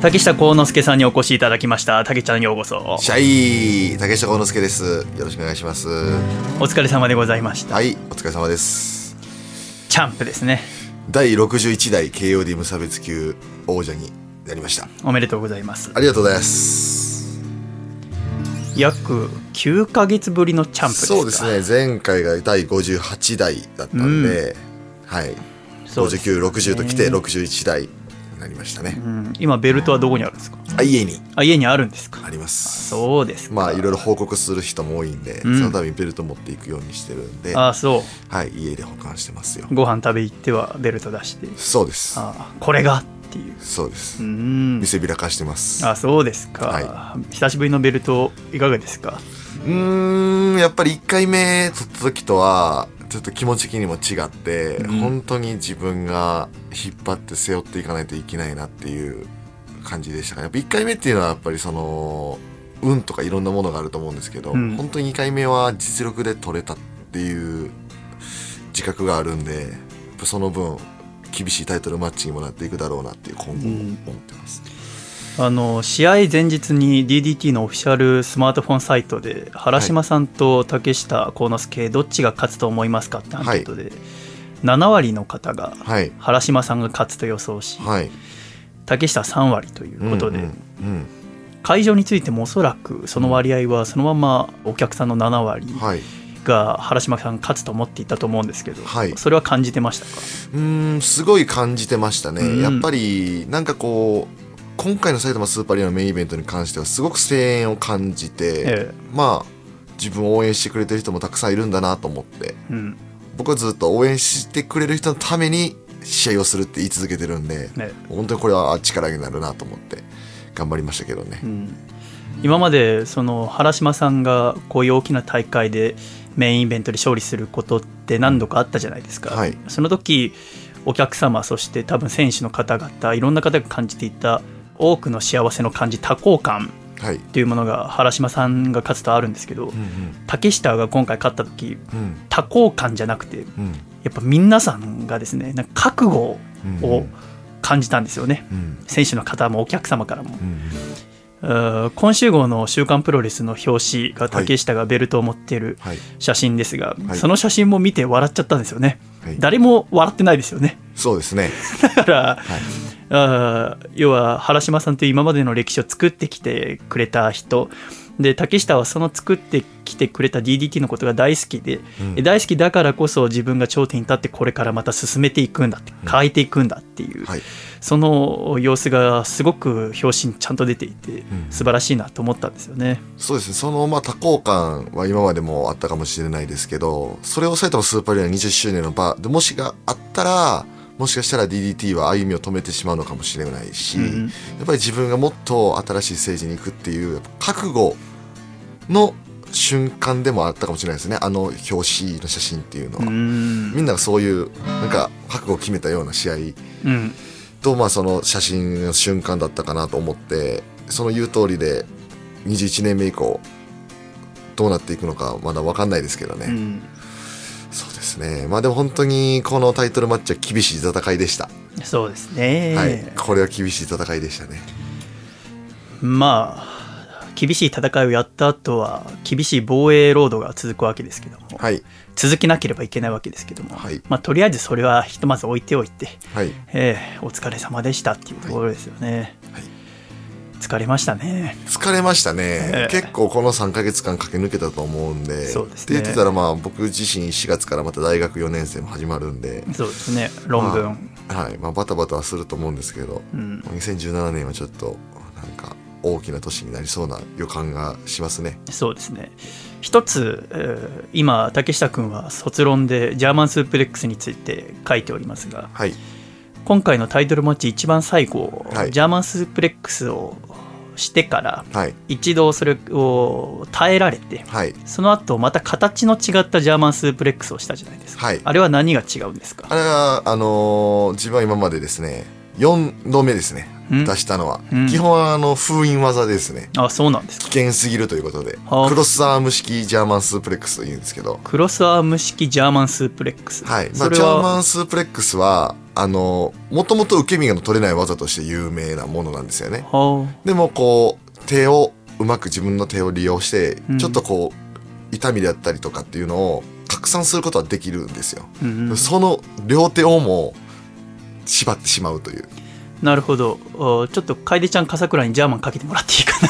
竹下幸之助さんにお越しいただきました。竹ちゃんようこそ。シャイ。竹下幸之助です。よろしくお願いします。お疲れ様でございました。はいお疲れ様です。チャンプですね。第61代 KOD 無差別級王者になりました。おめでとうございます。ありがとうございます。約9ヶ月ぶりのチャンプですか。そうですね。前回が第58代だったんで、はい。そうですね。5960ときて61代。になりましたね、うん。今ベルトはどこにあるんですか？あ家に。あ家にあるんですか？あります。そうですか。まあいろいろ報告する人も多いんで、うん。そのためにベルト持っていくようにしてるんで。あそはい家で保管してますよ。うご飯食べ行ってはベルト出して。そうです。あこれがっていう。そうです。うん。見せびらかしてます。あそうですか、は久しぶりのベルトいかがですか？うーんやっぱり1回目取った時とはちょっと気持ち的にも違って、うん。本当に自分が引っ張って背負っていかないといけないなっていう感じでしたね。やっぱ1回目っていうのはやっぱりその運とかいろんなものがあると思うんですけど、うん。本当に2回目は実力で取れたっていう自覚があるんでその分厳しいタイトルマッチにもなっていくだろうなっていう今後も思ってます、あの試合前日に DDT のオフィシャルスマートフォンサイトで原島さんと竹下幸之助どっちが勝つと思いますかってアンケートで、7割の方がはい。原島さんが勝つと予想し、はい。竹下3割ということで、うんうんうん。会場についてもおそらくその割合はそのままお客さんの7割はい。が原島さん勝つと思っていたと思うんですけど、はい。それは感じてましたか？うーんすごい感じてましたね、うん。やっぱりなんかこう今回の埼玉スーパーアリーナのメインイベントに関してはすごく声援を感じて、ええ。まあ自分を応援してくれてる人もたくさんいるんだなと思ってうん。僕はずっと応援してくれる人のために試合をするって言い続けてるんで、ね本当にこれは力になるなと思って頑張りましたけどね、うん。今までその原島さんがこういう大きな大会でメインイベントで勝利することって何度かあったじゃないですか、はい。その時お客様そして多分選手の方々いろんな方が感じていた多くの幸せの感じ多幸感はい。っていうものが原島さんが勝つとあるんですけど、うん竹下が今回勝った時うん。うん多幸感じゃなくてうん。やっぱ皆さんがですねなんか覚悟うんを感じたんですよね、うん。選手の方もお客様からも、うんうー今週号の「週刊プロレス」の表紙が竹下がベルトを持っているはい。写真ですが、はい。その写真も見て笑っちゃったんですよね、はい。誰も笑ってないですよね。そうですね。だから、はい。あー要は原島さんという今までの歴史を作ってきてくれた人で竹下はその作ってきてくれた DDT のことが大好きで、うん。大好きだからこそ自分が頂点に立ってこれからまた進めていくんだって変えていくんだっていう、はい。その様子がすごく表紙にちゃんと出ていてん。素晴らしいなと思ったんですよね。そうですね。そのまあ多幸感は今までもあったかもしれないですけどそれを埼玉スーパーアリーナ20周年の場でもしがあったらもしかしたら DDT は歩みを止めてしまうのかもしれないし、うん。やっぱり自分がもっと新しいステージに行くっていう覚悟の瞬間でもあったかもしれないですね。あの表紙の写真っていうのは、うん。みんながそういうなんか覚悟を決めたような試合。うん。とまあその写真の瞬間だったかなと思ってその言う通りで21年目以降どうなっていくのかまだ分かんないですけどね、うんそうですね。まあでも本当にこのタイトルマッチは厳しい戦いでした、そうですね、はい。これは厳しい戦いでしたね。まあ厳しい戦いをやった後は厳しい防衛ロードが続くわけですけども、はい。続けなければいけないわけですけども、はい。まあ、とりあえずそれはひとまず置いておいて、はい。ええお疲れ様でしたっていうところですよね、はい疲れましたね。疲れましたね、ええ。結構この3ヶ月間駆け抜けたと思うんで。そうですね。って言ってたらまあ僕自身4月からまた大学4年生も始まるんで、そうですね。論文、はい。まあ、バタバタはすると思うんですけど、うん。2017年はちょっとなんか大きな年になりそうな予感がしますね。そうですね。一つ、えー今竹下君は卒論でジャーマンスープレックスについて書いておりますがはい今回のタイトルマッチ一番最後、はい。ジャーマンスープレックスをしてからはい。一度それを耐えられてはい。その後また形の違ったジャーマンスープレックスをしたじゃないですか、はい。あれは何が違うんですか？あれはあのー自分は今までですね4度目ですね。うん出したのは、うん。基本はあの封印技ですね。あそうなんですか。危険すぎるということで。はあ。クロスアーム式ジャーマンスープレックスと言うんですけど。クロスアーム式ジャーマンスープレックス。はい、まあ、ジャーマはンスープレックスはあのもともと受け身が取れない技として有名なものなんですよね。はでもこう手をうまく自分の手を利用して、うん。ちょっとこう痛みであったりとかっていうのを拡散することはできるんですよ、あうんうん。その両手をも縛ってしまうというなるほど。おちょっと楓ちゃん笠倉にジャーマンかけてもらっていいかな。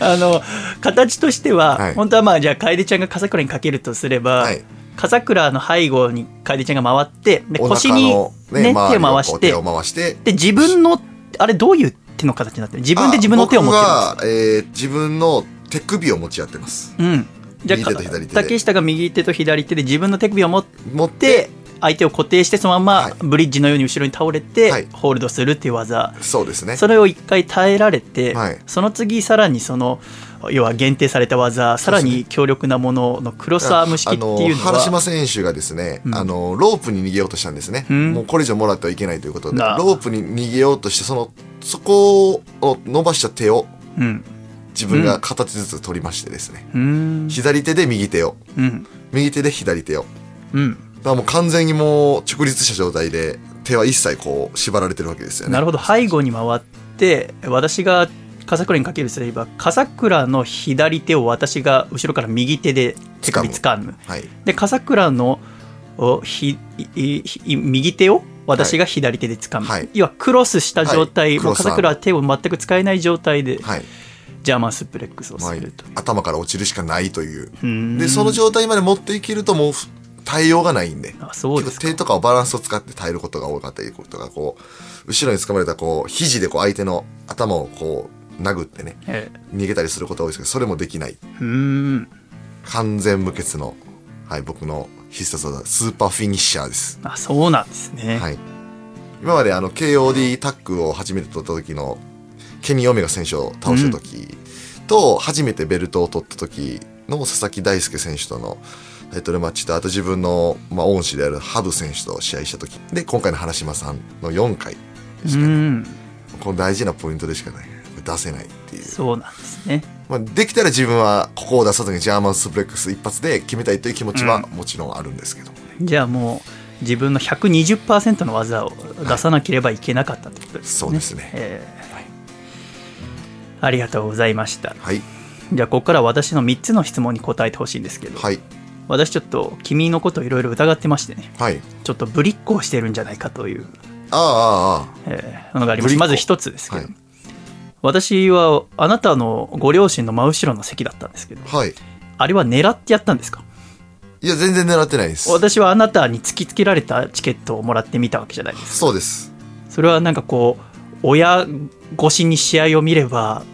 あの形としては、はい。本当はまあじゃあ楓ちゃんが笠倉にかけるとすれば、はい。笠倉の背後に楓ちゃんが回ってでお腰に、ねね周手りを回して回して。で自分のあれどういう手の形になってる？自分で自分の手を持ってるんですか？あ僕は、えー自分の手首を持ち合ってます。うん。じゃ右あ竹下が右手と左手で自分の手首を持っ持ってて相手を固定してそのまはい。まブリッジのように後ろに倒れて、はい。ホールドするっていう技。そうですね。それを一回耐えられて、はい。その次さらにその要は限定された技さらに強力なもののクロスアーム式っていうのあの原島は選手がですね、うん。あのロープに逃げようとしたんですね、うん。もうこれ以上もらってはいけないということでロープに逃げようとしてそのそこを伸ばした手をうん。自分が片手ずつ取りましてですね、うん。左手で右手を。うん。右手で左手を。うん。だからもう完全にもう直立した状態で手は一切こう縛られてるわけですよね。なるほど。背後に回って私が笠倉にかけるとすれば笠倉の左手を私が後ろから右手で手首掴む。はい。で笠倉のおひ右手を私が左手で掴む、はい。要はクロスした状態、はい。笠倉は手を全く使えない状態ではい、ジャーマンスープレックスをまあすると、頭から落ちるしかないという。うん。でその状態まで持っていけるともう耐えようがないんで。あそうですか。手とかをバランスを使って耐えることが多かったりとかこう後ろに掴まれたこう肘でこう相手の頭をこう殴ってねえ逃げたりすることが多いですけどそれもできない。えうん。完全無欠の、はい、僕の必殺技スーパーフィニッシャーです、あそうなんですね、はい、今まであの KOD タッグを初めて取った時のケニー・オメガ選手を倒した時と初めてベルトを取った時の佐々木大輔選手とのタイトルマッチとあと自分の、まあ、恩師であるハブ選手と試合した時。で今回の原島さんの4回ですかね、うん。この大事なポイントでしかない。出せないっていう、そうなんですね。まあ、できたら自分はここを出さずにジャーマンスプレックス一発で決めたいという気持ちはもちろんあるんですけど。もね、じゃあもう自分の120%の技を出さなければいけなかったってことですね、そうですね。えー。ありがとうございました。はい。じゃあここから私の3つの質問に答えてほしいんですけど、はい私ちょっと君のことをいろいろ疑ってましてね。はい。ちょっとぶりっ子をしてるんじゃないかという、ああああ。あえーものがありまぶりっ子すまず一つですけど、はい。私はあなたのご両親の真後ろの席だったんですけど。あはい。あれは狙ってやったんですか？いや全然狙ってないです。私はあなたに突きつけられたチケットをもらってみたわけじゃないですか。そうです。それはなんかこう親越しに試合を見れば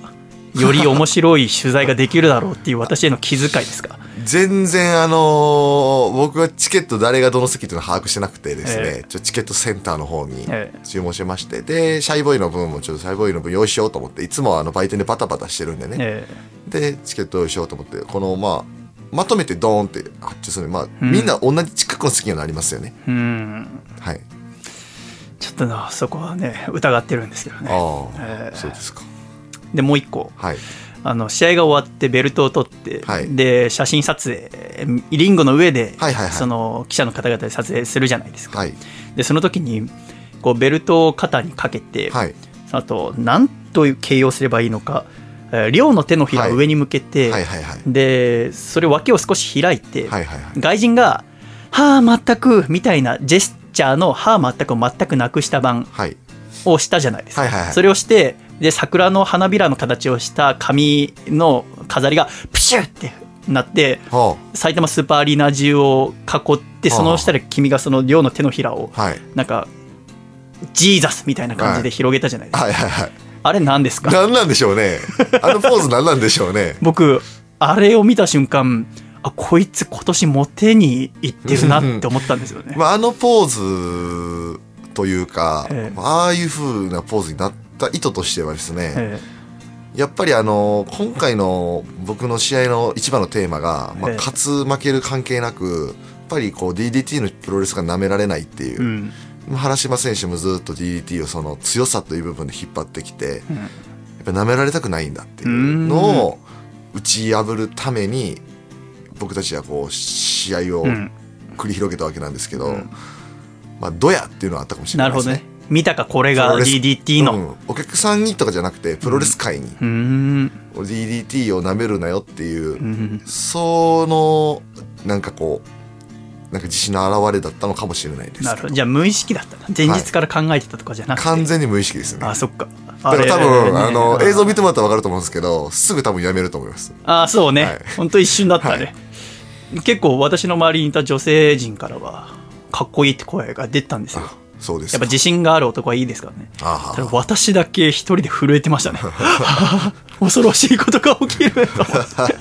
より面白い取材ができるだろうっていう私への気遣いですか？全然あのー僕はチケット誰がどの席っていうのを把握してなくてですね、えちょチケットセンターの方にええ。注文しまして、でシャイボーイの分もちょっとシャイボーイの分用意しようと思っていつもはあの売店でバタバタしてるんでね、えでチケット用意しようと思ってこのまあまとめてドーンって発注するまあ、ん。みんな同じ近くの席にはなりますよね。えうん。はい。ちょっとなそこはね疑ってるんですけどね。ああ、ええ。そうですかでもう一個。はい。あの試合が終わってベルトを取って、はい。で写真撮影リンゴの上で、その記者の方々で撮影するじゃないですか、はい。でその時にこうベルトを肩にかけて、はい。あと何と形容すればいいのかえー両の手のひらを上に向けて、でそれ脇を少し開いて、外人が「はあ全く」みたいなジェスチャーの「はあ全く」を全くなくした版はい。をしたじゃないですか、それをしてで桜の花びらの形をした紙の飾りがプシュってなっては埼玉スーパーアリーナ中を囲ってその下で君がその両の手のひらをあはい。なんかジーザスみたいな感じで広げたじゃないですか、はいはいはい。あれ何ですか？何なんでしょうね。あのポーズ何なんでしょうね。僕あれを見た瞬間あこいつ今年モテに行ってるなって思ったんですよね、まあ、あのポーズというか、ええ。ああいう風なポーズになった意図としてはですね、えやっぱりあの今回の僕の試合の一番のテーマが、まあええ。勝つ負ける関係なくやっぱりこう DDT のプロレスが舐められないっていう。え、うん。原島選手もずっと DDT をその強さという部分で引っ張ってきて、うん。やっぱ舐められたくないんだっていうのを打ち破るために僕たちはこう試合をうん。繰り広げたわけなんですけど、うん。まあどやっていうのはあったかもしれなですね。ないるほどね。見たかこれが DDT の。うん。お客さんにとかじゃなくてプロレス界に、うーん DDT を舐めるなよっていう、うん。そのなんかこうなんか自信の表れだったのかもしれないですなるほど。じゃあ無意識だったな前日から考えてたとかじゃなくて、完全に無意識ですね。あそっか。だから多分あの映像見ててもらったら分かると思うんですけどすぐ多分やめると思います。あそうね、はい。ほんと一瞬だったね、結構私の周りにいた女性陣からはかっこいいって声が出てたんですよ。あそうです。やっぱ自信がある男はいいですからね。あただ私だけ一人で震えてましたね。恐ろしいことが起きると思って、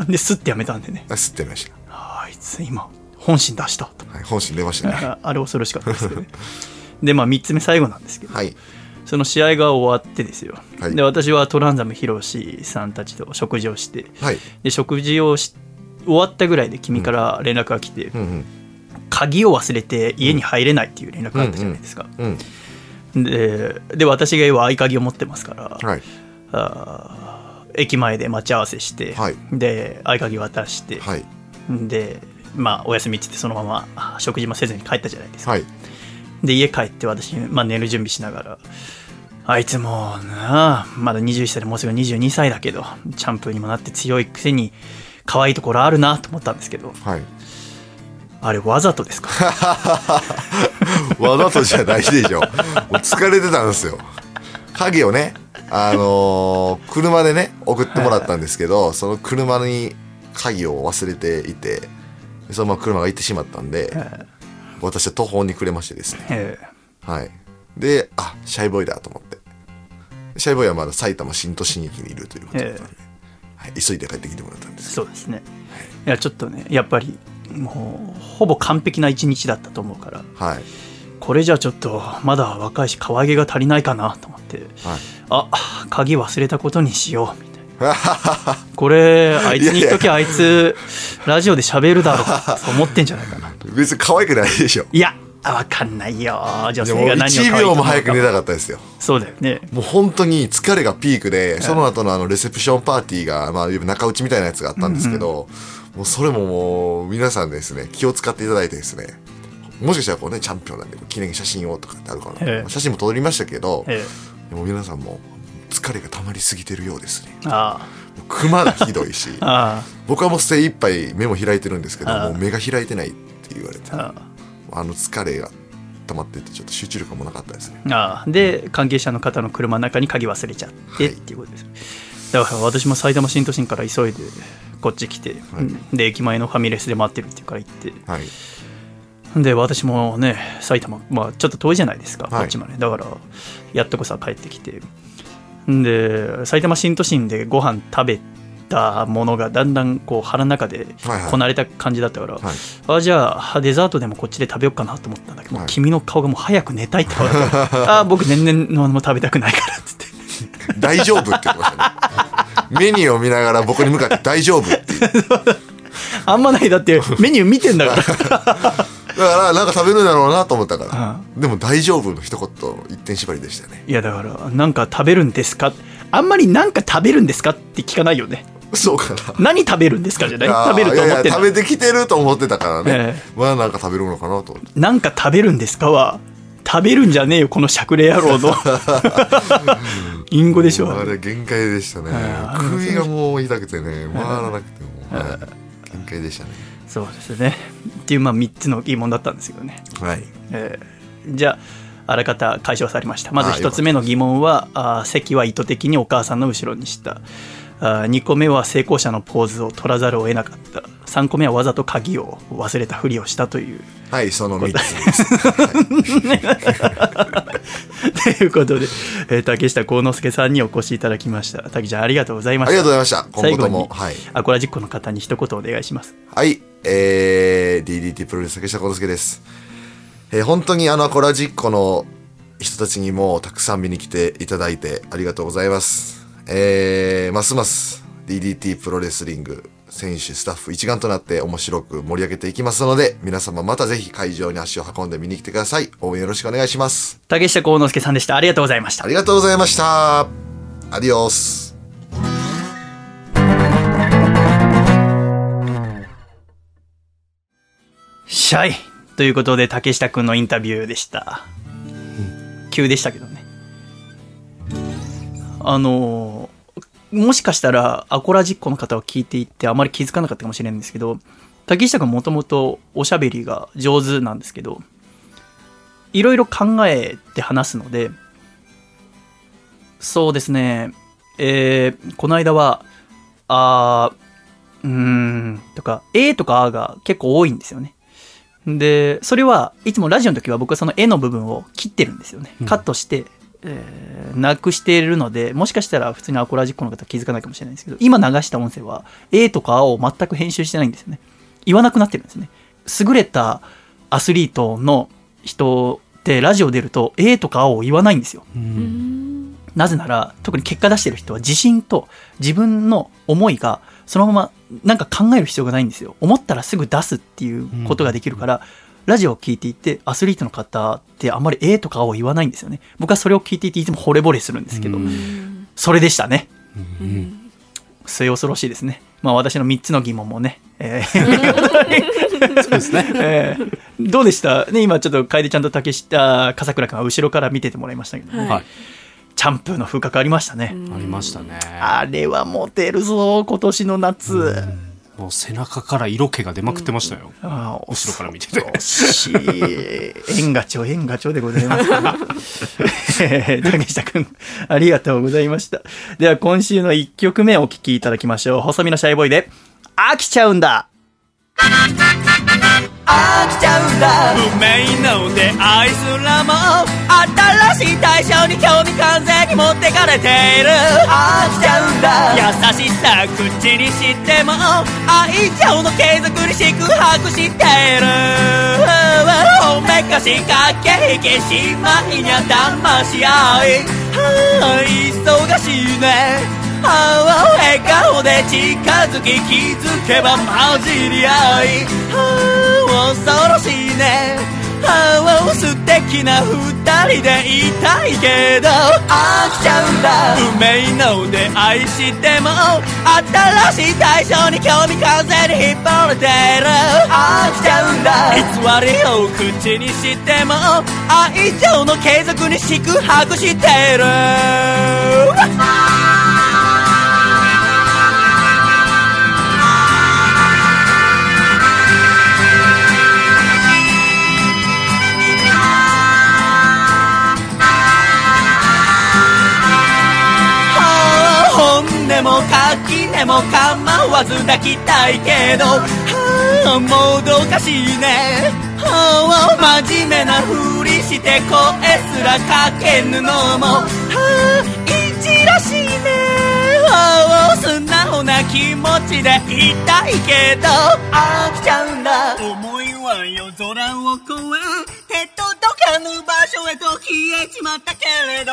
うん、でスッてやめたんでね。あ吸ってましあいつ今本心出したと。た、はい、本心出ましたね。あ あれ恐ろしかったですけどね。でまあ3つ目最後なんですけど、はい。その試合が終わってですよ、はい。で私はトランザムヒロシさんたちと食事をして。はい。で食事をし終わったぐらいで君から連絡が来て、うんうん鍵を忘れて家に入れないっていう連絡があったじゃないですか、うん。でで私が要は合鍵を持ってますから、はい。駅前で待ち合わせして、はい。で合鍵渡して、はい。でまあお休みっつってそのままあ食事もせずに帰ったじゃないですか、はい。で家帰って私、まあ、寝る準備しながらあいつもうなあまだ21歳でもうすぐ22歳だけどチャンプにもなって強いくせに可愛いところあるなと思ったんですけどはいあれわざとですか？わざとじゃないでしょ。もう疲れてたんですよ。鍵をねあのー車でね送ってもらったんですけどその車に鍵を忘れていてそのまま車が行ってしまったんで私は途方に暮れましてですね。ええ。はい。であシャイボーイだと思って。シャイボーイはまだ埼玉新都心駅にいるということだったんで、はい、急いで帰ってきてもらったんですそうですね。いやちょっとねやっぱりもうほぼ完璧な一日だったと思うから。はい。これじゃちょっとまだ若いし可愛げが足りないかなと思って。はい。あ鍵忘れたことにしようみたいな。これあいつに言っときゃあいつラジオで喋るだろうと思ってんじゃないかな。別に可愛くないでしょ。いやわかんないよ。女性が何を可愛いと1思うか。秒も早く寝たかったですよ。そうだよね。もう本当に疲れがピークで、その後のあのレセプションパーティーが、まあ、中打ちみたいなやつがあったんですけど、もうそれももう皆さんですね、気を使っていただいてですね、もしかしたらこうね、チャンピオンなんで記念写真をとかってあるかな。ええ。写真も撮りましたけど、えでも皆さんも疲れが溜まりすぎてるようですね。えあ。クマがひどいし、ああ。僕はもう精一杯目も開いてるんですけど、ああ。もう目が開いてないって言われて、あの疲れが溜まっててちょっと集中力もなかったですね。ああで関係者の方の車の中に鍵忘れちゃってはいっていうことです、だから私も埼玉新都心から急いでこっち来て、はい。で駅前のファミレスで待ってるっていうから行って。はい。で私もね埼玉まあちょっと遠いじゃないですか、はい。こっちまで。だからやっとこさ帰ってきて。で埼玉新都心でご飯食べたものがだんだんこう腹の中ではいはいこなれた感じだったから、はい。あじゃあデザートでもこっちで食べようかなと思ったんだけど、はい。君の顔がもう早く寝たいって言われて あ僕全然何も食べたくないからっつって。大丈夫って言ってましたね。メニューを見ながら僕に向かって。大丈夫って。あんまないだってメニュー見てんだから。だからなんか食べるんだろうなと思ったから、でも大丈夫の一言一点縛りでしたよね。いやだからなんか食べるんですか？あんまりなんか食べるんですか？って聞かないよねそうかな。何食べるんですかじゃない？食べると思って食べてきてると思ってたからね、えまあなんか食べるのかなと思って。なんか食べるんですかは食べるんじゃねえよこのしゃくれ野郎の。隠語でしょ。あれ限界でしたね。あ首がもう痛くてね。回らなくても、はい、限界でしたね。そうですね。っていうまあ3つの疑問だったんですけどね。はい。えーじゃああらかた解消されました。まずあ1つ目の疑問はあー席は意図的にお母さんの後ろにした。あ2個目は成功者のポーズを取らざるを得なかった。3個目はわざと鍵を忘れたふりをしたという。はいその3つ。です、ということで、えー竹下幸之助さんにお越しいただきました。竹ちゃんありがとうございました。ありがとうございました。今後とも。はい、アコラジックの方に一言お願いします。はい、えー、DDT プロレス竹下幸之助です。えー本当にあのアコラジッコの人たちにもたくさん見に来ていただいてありがとうございます。えー、ますます DDT プロレスリング選手、スタッフ一丸となって面白く盛り上げていきますので、皆様またぜひ会場に足を運んで見に来てください。応援よろしくお願いします。竹下幸之助さんでしたありがとうございましたありがとうございました。アディオス。シャイということで竹下くんのインタビューでした、急でしたけどねあのもしかしたらアコラジッコの方は聞いていてあまり気づかなかったかもしれないんですけど竹下くんもともとおしゃべりが上手なんですけどいろいろ考えて話すのでそうですね。えーこの間はあーうーんとか A とか A が結構多いんですよね。で、それはいつもラジオの時は僕はその絵の部分を切ってるんですよね。カットして、えーなくしているので、もしかしたら普通にアコラジックの方は気づかないかもしれないんですけど、今流した音声は A とか A を全く編集してないんですよね。言わなくなってるんですね。優れたアスリートの人ってラジオ出ると A とか A を言わないんですよ。なぜなら、特に結果出してる人は自信と自分の思いがそのままなんか考える必要がないんですよ。思ったらすぐ出すっていうことができるから、ラジオを聞いていて、アスリートの方ってあんまり A とかを言わないんですよね。僕はそれを聞いていていつも惚れ惚れするんですけど、それでしたね。末恐ろしいですね。まあ私の3つの疑問もね、えー そうですね。えーどうでした？ね、今ちょっと楓ちゃんと竹下、笠倉君は後ろから見ててもらいましたけどね、はい。チャンプの風格ありましたね。ありましたね。あれはモテるぞ、今年の夏。もう背中から色気が出まくってましたよ。あー後ろから見てて。しい。縁がちょ、縁がちょでございます。え ー竹下くん、ありがとうございました。では今週の1曲目お聴きいただきましょう。細身のシャイボーイで、飽きちゃうんだ飽きちゃうんだ運命の出会いすらも新しい対象に興味完全に持ってかれている。飽きちゃうんだ優しさ口にしても愛情の継続に四苦八苦している。ほめかし駆け引きしまいにゃ騙し合い。はあ忙しいね。ああ笑顔で近づき気づけば混じり合い。ああ恐ろしいね。ああ素敵な二人でいたいけど。飽きちゃうんだ。運命の出会いしても新しい対象に興味完全に引っ張られてる。飽きちゃうんだ。偽りを口にしても愛情の継続に宿泊してる。本音も垣根も構わず抱きたいけど。はあもどかしいね。はあ真面目なふりして声すらかけぬのも。はあいじらしいね。はあ素直な気持ちでいたいけど。飽きちゃうんだ。思いは夜空を越え手届かぬ場所へと消えちまったけれど。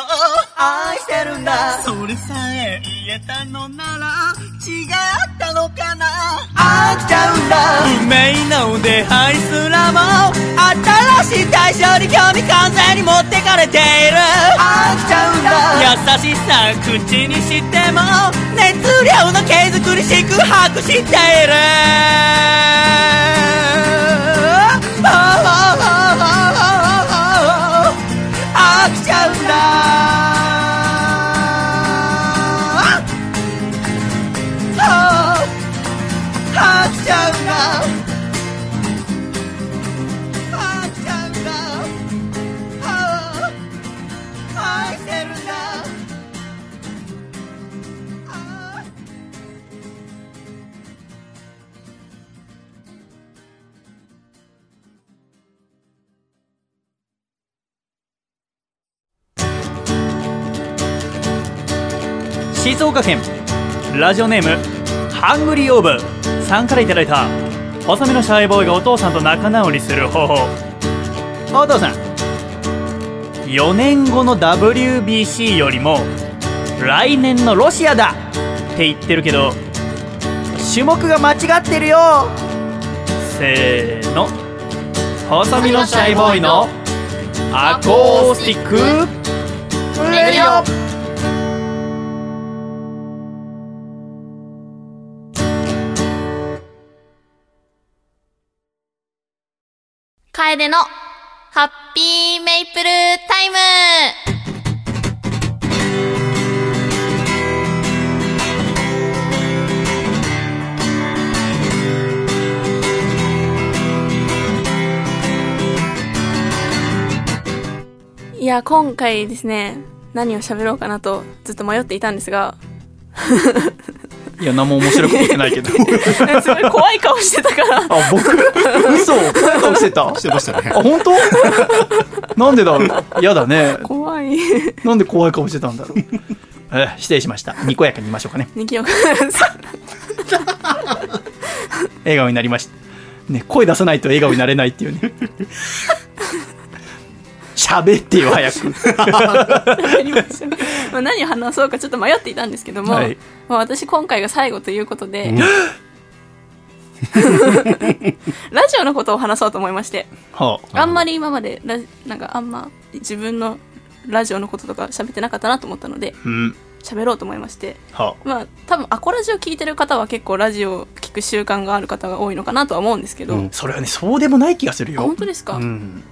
愛してるんだ。それさえ言えたのなら違ったのかな。飽きちゃうんだ。運命の出会いすらも新しい対象に興味完全に持ってかれている。飽きちゃうんだ。優しさ口にしても熱量の継続に宿泊している飽きち静岡県。ラジオネームハングリーオーブ。さんからいただいた細身のシャイボーイがお父さんと仲直りする方法。お父さん。4年後の WBC よりも来年のロシアだ。って言ってるけど種目が間違ってるよ。せーの。細身のシャイボーイのアコースティックレディオ楓のハッピーメイプルタイム。いや、今回ですね、何を喋ろうかなとずっと迷っていたんですが、いや何も面白く言ってないけど。すごい怖い顔してたから、あ僕？嘘。怖い顔してた？してましたね。あ本当？なんでだ？ろう嫌だね。怖い。なんで怖い顔してたんだろう。え失礼しました。にこやかに言いましょうかね。にきよ笑顔になりました。ね声出さないと笑顔になれないっていうね。喋ってよ早く。やりました。ねまあ何を話そうかちょっと迷っていたんですけども、はい。まあ、私今回が最後ということで、ラジオのことを話そうと思いましてはあ。んまり今までラジなんかあんま自分のラジオのこととか喋ってなかったなと思ったのであうん。喋ろうと思いましてはまあ多分アコラジオ聞いてる方は結構ラジオを聞く習慣がある方が多いのかなとは思うんですけど、うん。あそれはねそうでもない気がするあよ本当ですか、うん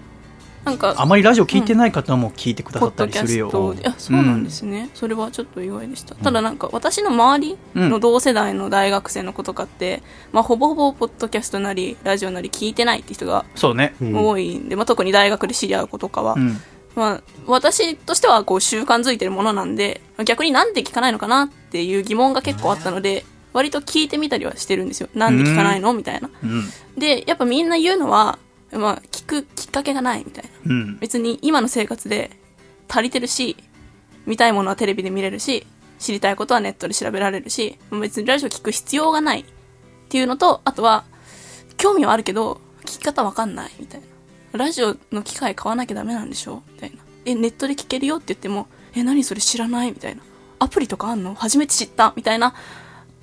なんかあまりラジオ聞いてない方も聞いてくださったりするよ。ストで。あそうなんですね、それはちょっと意外でした、ただなんか私の周りの同世代の大学生の子とかって、まあ、ほぼほぼポッドキャストなりラジオなり聞いてないって人がそうね。うん。多いんで、まあ、特に大学で知り合う子とかは、うん。まあ、私としてはこう習慣づいてるものなんで逆になんで聞かないのかなっていう疑問が結構あったので割と聞いてみたりはしてるんですよ。なんで聞かないの？みたいな。うん。でやっぱみんな言うのは、まあ、聞くきっかけがないみたいな。うん。別に今の生活で足りてるし見たいものはテレビで見れるし知りたいことはネットで調べられるし別にラジオ聞く必要がないっていうのとあとは興味はあるけど聞き方わかんないみたいな。ラジオの機械買わなきゃダメなんでしょみたいな。えネットで聞けるよって言ってもえ何それ知らないみたいな。アプリとかあんの？初めて知ったみたいな、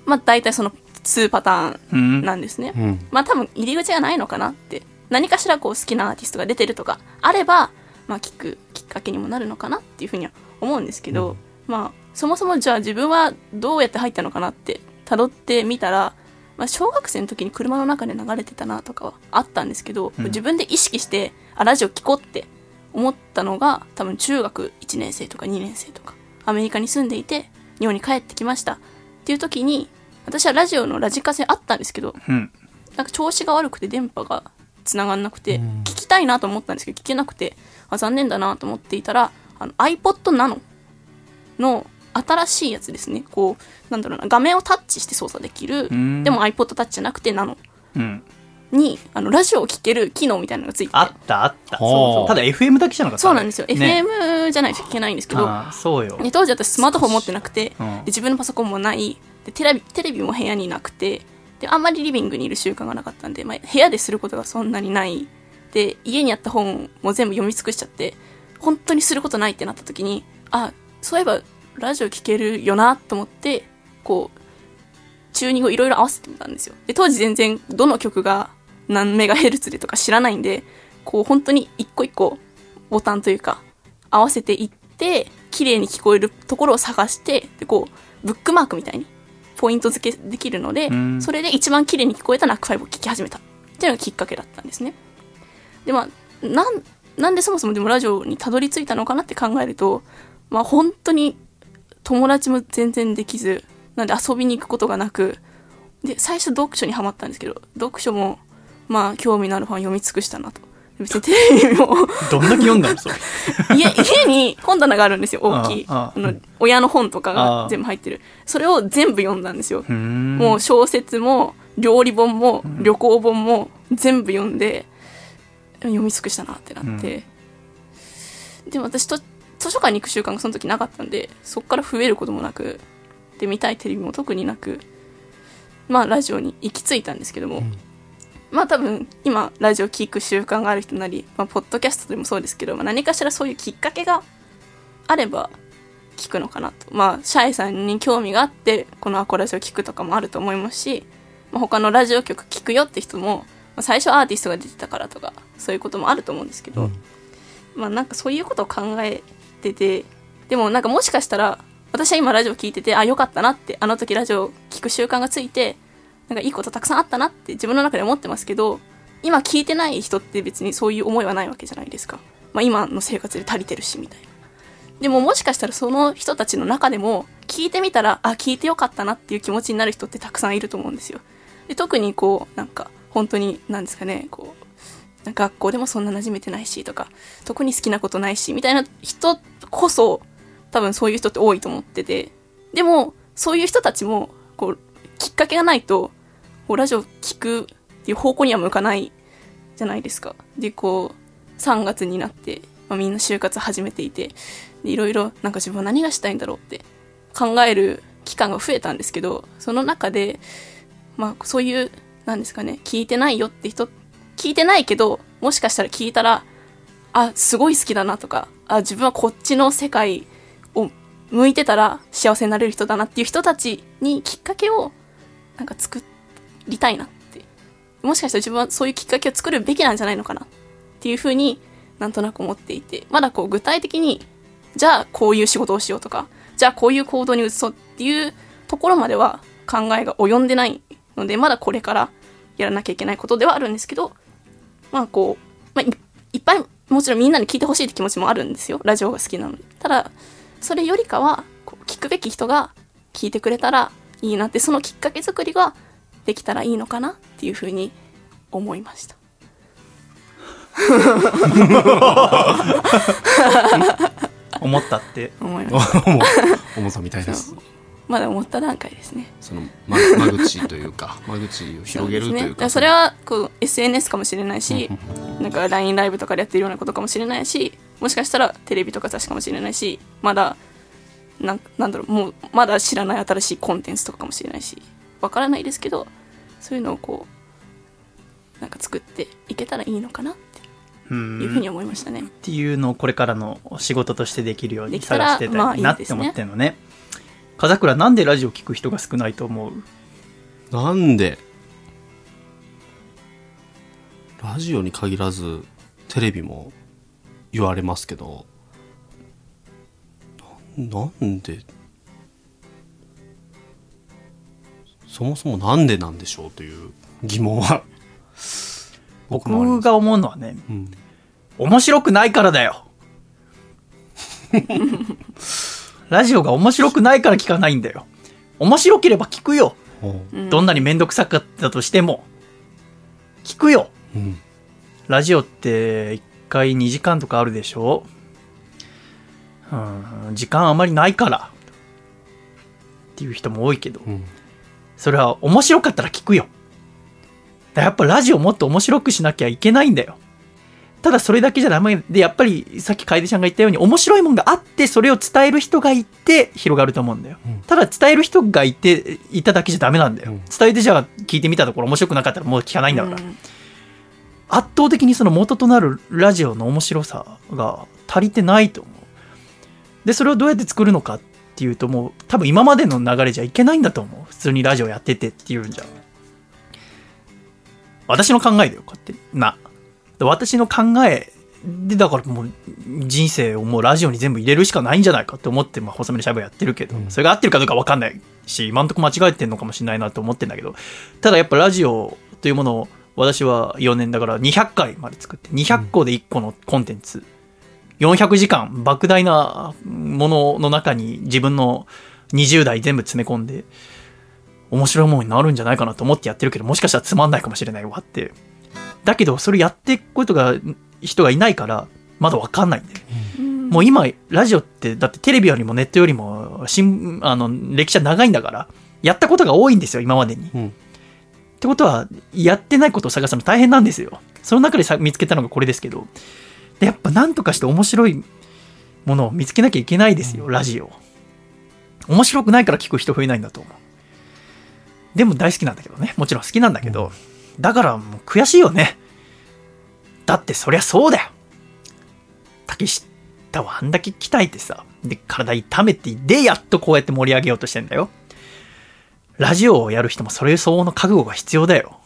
まあ大体その2パターンうん。なんですね。うん。まあ多分入り口がないのかなって。何かしらこう好きなアーティストが出てるとかあれば、まあ聞くきっかけにもなるのかなっていうふうには思うんですけど、まあそもそもじゃあ自分はどうやって入ったのかなって辿ってみたら、まあ小学生の時に車の中で流れてたなとかはあったんですけど、うん自分で意識して、あ、ラジオ聞こうって思ったのが多分中学1年生とか2年生とか、アメリカに住んでいて、日本に帰ってきましたっていう時に、私はラジオのラジカセあったんですけど、うん。なんか調子が悪くて電波が繋がんなくて、うん。聞きたいなと思ったんですけど、聞けなくて、あ、残念だなと思っていたら、あの iPod Nano の。新しいやつですね。こう、なんだろうな、画面をタッチして操作できる、うん。でも iPod Touch じゃなくて Nano うん。に、あの、ラジオを聴ける機能みたいなのがついてて。あったあった。ほうただ FM だけじゃなかったそうなんですよ。ね。FM じゃないと聞けないんですけど、そうよ。で当時私スマートフォン持ってなくて、うん。で自分のパソコンもない。でテレビテレビも部屋になくてであんまりリビングにいる習慣がなかったんで、まあ、部屋ですることがそんなにない。で家にあった本も全部読み尽くしちゃって本当にすることないってなった時にあそういえばラジオ聴けるよなと思ってこうチューニングをいろいろ合わせてみたんですよ。で当時全然どの曲が何メガヘルツでとか知らないんでこう本当に一個一個ボタンというか合わせていって綺麗に聞こえるところを探してでこうブックマークみたいにポイント付けできるので、うん。それで一番綺麗に聞こえたナックファイブを聞き始めた。っていうのがきっかけだったんですね。でまあなんなんでそもそもでもラジオにたどり着いたのかなって考えるとまあ本当に友達も全然できずなんで遊びに行くことがなくで最初読書にはまったんですけど読書もまあ興味のある本読み尽くしたなと別にテレビもどんだけ読んだのそれ。家家に本棚があるんですよ大きい。あの親の本とかあがあ全部入ってる。それを全部読んだんですよ。もう小説も料理本も旅行本も全部読んで読み尽くしたなってなって、でも私と図書館に行く習慣がその時なかったんでそこから増えることもなくで見たいテレビも特になくまあラジオに行き着いたんですけども、まあ多分今ラジオ聞く習慣がある人なり、まあ、ポッドキャストでもそうですけど、まあ、何かしらそういうきっかけがあれば聞くのかなと。まあシャイさんに興味があってこのアコラジオ聞くとかもあると思いますし、まあ、他のラジオ局聞くよって人も、まあ、最初アーティストが出てたからとかそういうこともあると思うんですけど、まあなんかそういうことを考えててでもなんかもしかしたら私は今ラジオ聞いててあよかったなってあの時ラジオ聞く習慣がついてなんかいいことたくさんあったなって自分の中で思ってますけど今聞いてない人って別にそういう思いはないわけじゃないですか、まあ、今の生活で足りてるしみたいな。でももしかしたらその人たちの中でも聞いてみたらあ聞いてよかったなっていう気持ちになる人ってたくさんいると思うんですよ。で特にこうなんか本当になんですかねこう学校でもそんな馴染めてないしとか特に好きなことないしみたいな人こそ多分そういう人って多いと思ってて。でもそういう人たちもこうきっかけがないとこうラジオ聞くっていう方向には向かないじゃないですか。でこう3月になって、まあ、みんな就活始めていてでいろいろなんか自分は何がしたいんだろうって考える期間が増えたんですけどその中でまあそういうなんですかね聞いてないよって人聞いてないけどもしかしたら聞いたらあすごい好きだなとかあ自分はこっちの世界を向いてたら幸せになれる人だなっていう人たちにきっかけをなんか作っりたいなってもしかしたら自分はそういうきっかけを作るべきなんじゃないのかなっていうふうになんとなく思っていてまだこう具体的にじゃあこういう仕事をしようとかじゃあこういう行動に移そうっていうところまでは考えが及んでないのでまだこれからやらなきゃいけないことではあるんですけどまあこう、まあ、いっぱいもちろんみんなに聞いてほしいって気持ちもあるんですよ。ラジオが好きなので。ただそれよりかはこう聞くべき人が聞いてくれたらいいなってそのきっかけ作りができたらいいのかなっていうふうに思いました。思ったって。思いました。思思ったみたいですまだ思った段階ですね。その間間口というか 間口を広げるというか。ね。それはこう SNS かもしれないしなんか LINE ライブとかでやってるようなことかもしれないしもしかしたらテレビとか雑誌かもしれないしまだなんなんだろうもうまだ知らない新しいコンテンツとかかもしれないしわからないですけどそういうのをこうなんか作っていけたらいいのかなって。ういうふうに思いましたね。ていうのをこれからの仕事としてできるように探してたいなって思ってるのね。風倉なんでラジオ聞く人が少ないと思う？なんで？ラジオに限らずテレビも言われますけどななんで？そもそもなんでなんでしょうという疑問は 僕が思うのはね、うん面白くないからだよ。ラジオが面白くないから聞かないんだよ。面白ければ聞くよ。おうどんなにめんどくさかったとしても。聞くよ。うんラジオって1回2時間とかあるでしょうん、時間あまりないから。っていう人も多いけど、うんそれは面白かったら聞くよ。やっぱラジオもっと面白くしなきゃいけないんだよ。ただそれだけじゃダメで、やっぱりさっき楓ちゃんが言ったように面白いもんがあって、それを伝える人がいて広がると思うんだよ。うんただ伝える人がいて、いただけじゃダメなんだよ。うん伝えてじゃあ聞いてみたところ面白くなかったらもう聞かないんだから。うん圧倒的にその元となるラジオの面白さが足りてないと思う。で、それをどうやって作るのかっていうともう多分今までの流れじゃいけないんだと思う。普通にラジオやっててっていうんじゃ。私の考えだよ、こうやって。な。で私の考えで、だからもう人生をもうラジオに全部入れるしかないんじゃないかって思って、まあ、細めのシャブやってるけど、うんそれが合ってるかどうかわかんないし、今んとこ間違えてんのかもしれないなと思ってんだけど、ただやっぱラジオというものを私は4年だから200回まで作って、200個で1個のコンテンツ、400時間、莫大なものの中に自分の20代全部詰め込んで、面白いものになるんじゃないかなと思ってやってるけど、もしかしたらつまんないかもしれないわって。だけど、それやっていくことが、人がいないから、まだわかんないんだよね。うんもう今、ラジオって、だってテレビよりもネットよりも、新、あの、歴史は長いんだから、やったことが多いんですよ、今までに。うんってことは、やってないことを探すの大変なんですよ。その中でさ見つけたのがこれですけど。で、やっぱ何とかして面白いものを見つけなきゃいけないですよ、ラジオ。面白くないから聞く人増えないんだと思う。でも大好きなんだけどね。もちろん好きなんだけど。だからもう悔しいよね。だってそりゃそうだよ。竹下はあんだけ鍛えてさ、で、体痛めて、で、やっとこうやって盛り上げようとしてんだよ。ラジオをやる人もそれ相応の覚悟が必要だよ。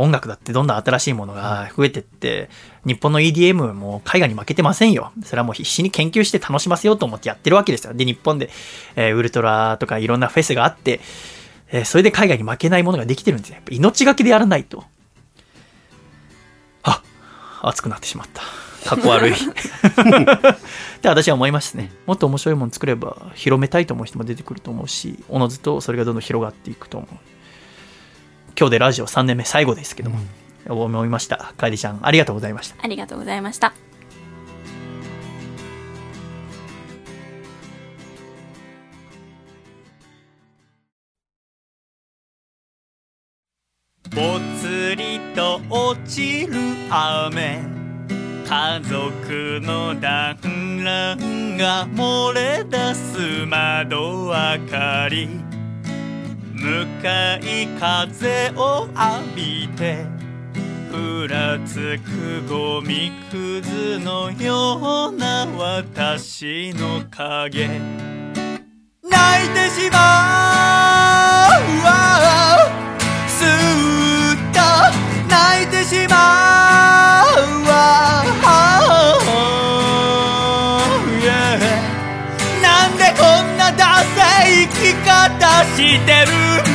音楽だってどんどん新しいものが増えてって、日本の EDM も海外に負けてませんよ。それはもう必死に研究して楽しませようと思ってやってるわけですよ。で、日本で、えーウルトラとかいろんなフェスがあって、えーそれで海外に負けないものができてるんですよ。やっぱ命がけでやらないと。あ、熱くなってしまった。かっこ悪い。って私は思いますね。もっと面白いもの作れば広めたいと思う人も出てくると思うし、おのずとそれがどんどん広がっていくと思う。今日でラジオ3年目最後ですけども、思いました。楓ちゃん、ありがとうございました。ありがとうございましたぽつりと落ちる雨家族の団らんが漏れ出す窓明かり向かい風を浴びてふらつくゴミくずのような私の影。泣いてしまうわ。すっと泣いてしまうしてる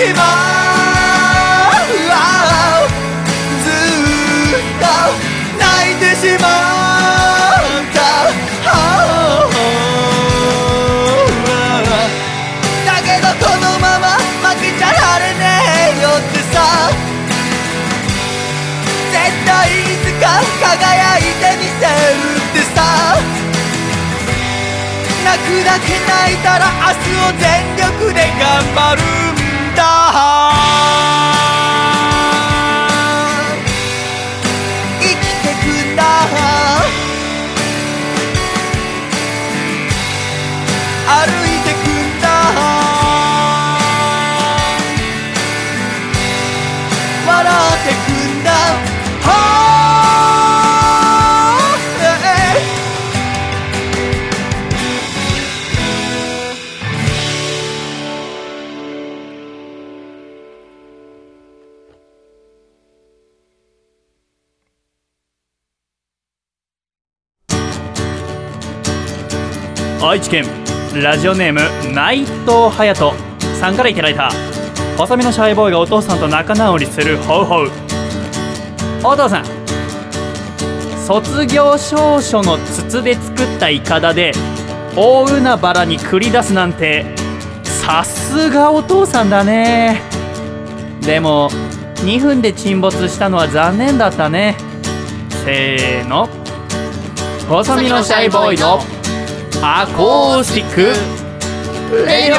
しまうずっと泣いてしまっただけどこのまま負けちゃられねえよってさ絶対いつか輝いてみせるってさ泣くだけ泣いたら明日を全力で頑張る愛知県ラジオネーム内藤隼人さんからいただいた細身のシャイボーイがお父さんと仲直りするホウホウお父さん卒業証書の筒で作ったイカダで大海原に繰り出すなんてさすがお父さんだね。でも2分で沈没したのは残念だったね。せーの。細身のシャイボーイのアコースティック。レイオ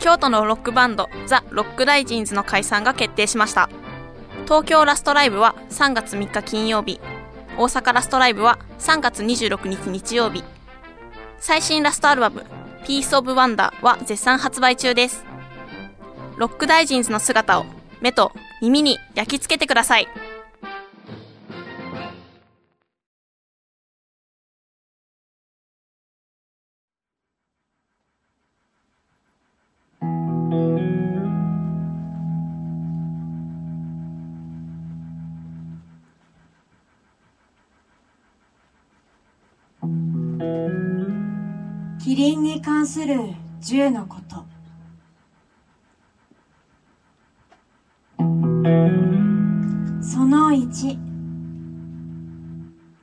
京都のロックバンドザ・ロックダイジンズの解散が決定しました。東京ラストライブは3月3日金曜日。大阪ラストライブは3月26日日曜日。最新ラストアルバム「ピース・オブ・ワンダー」は絶賛発売中です。ロックダイジンズの姿を目と耳に焼き付けてください。キリンに関する10のこと。その1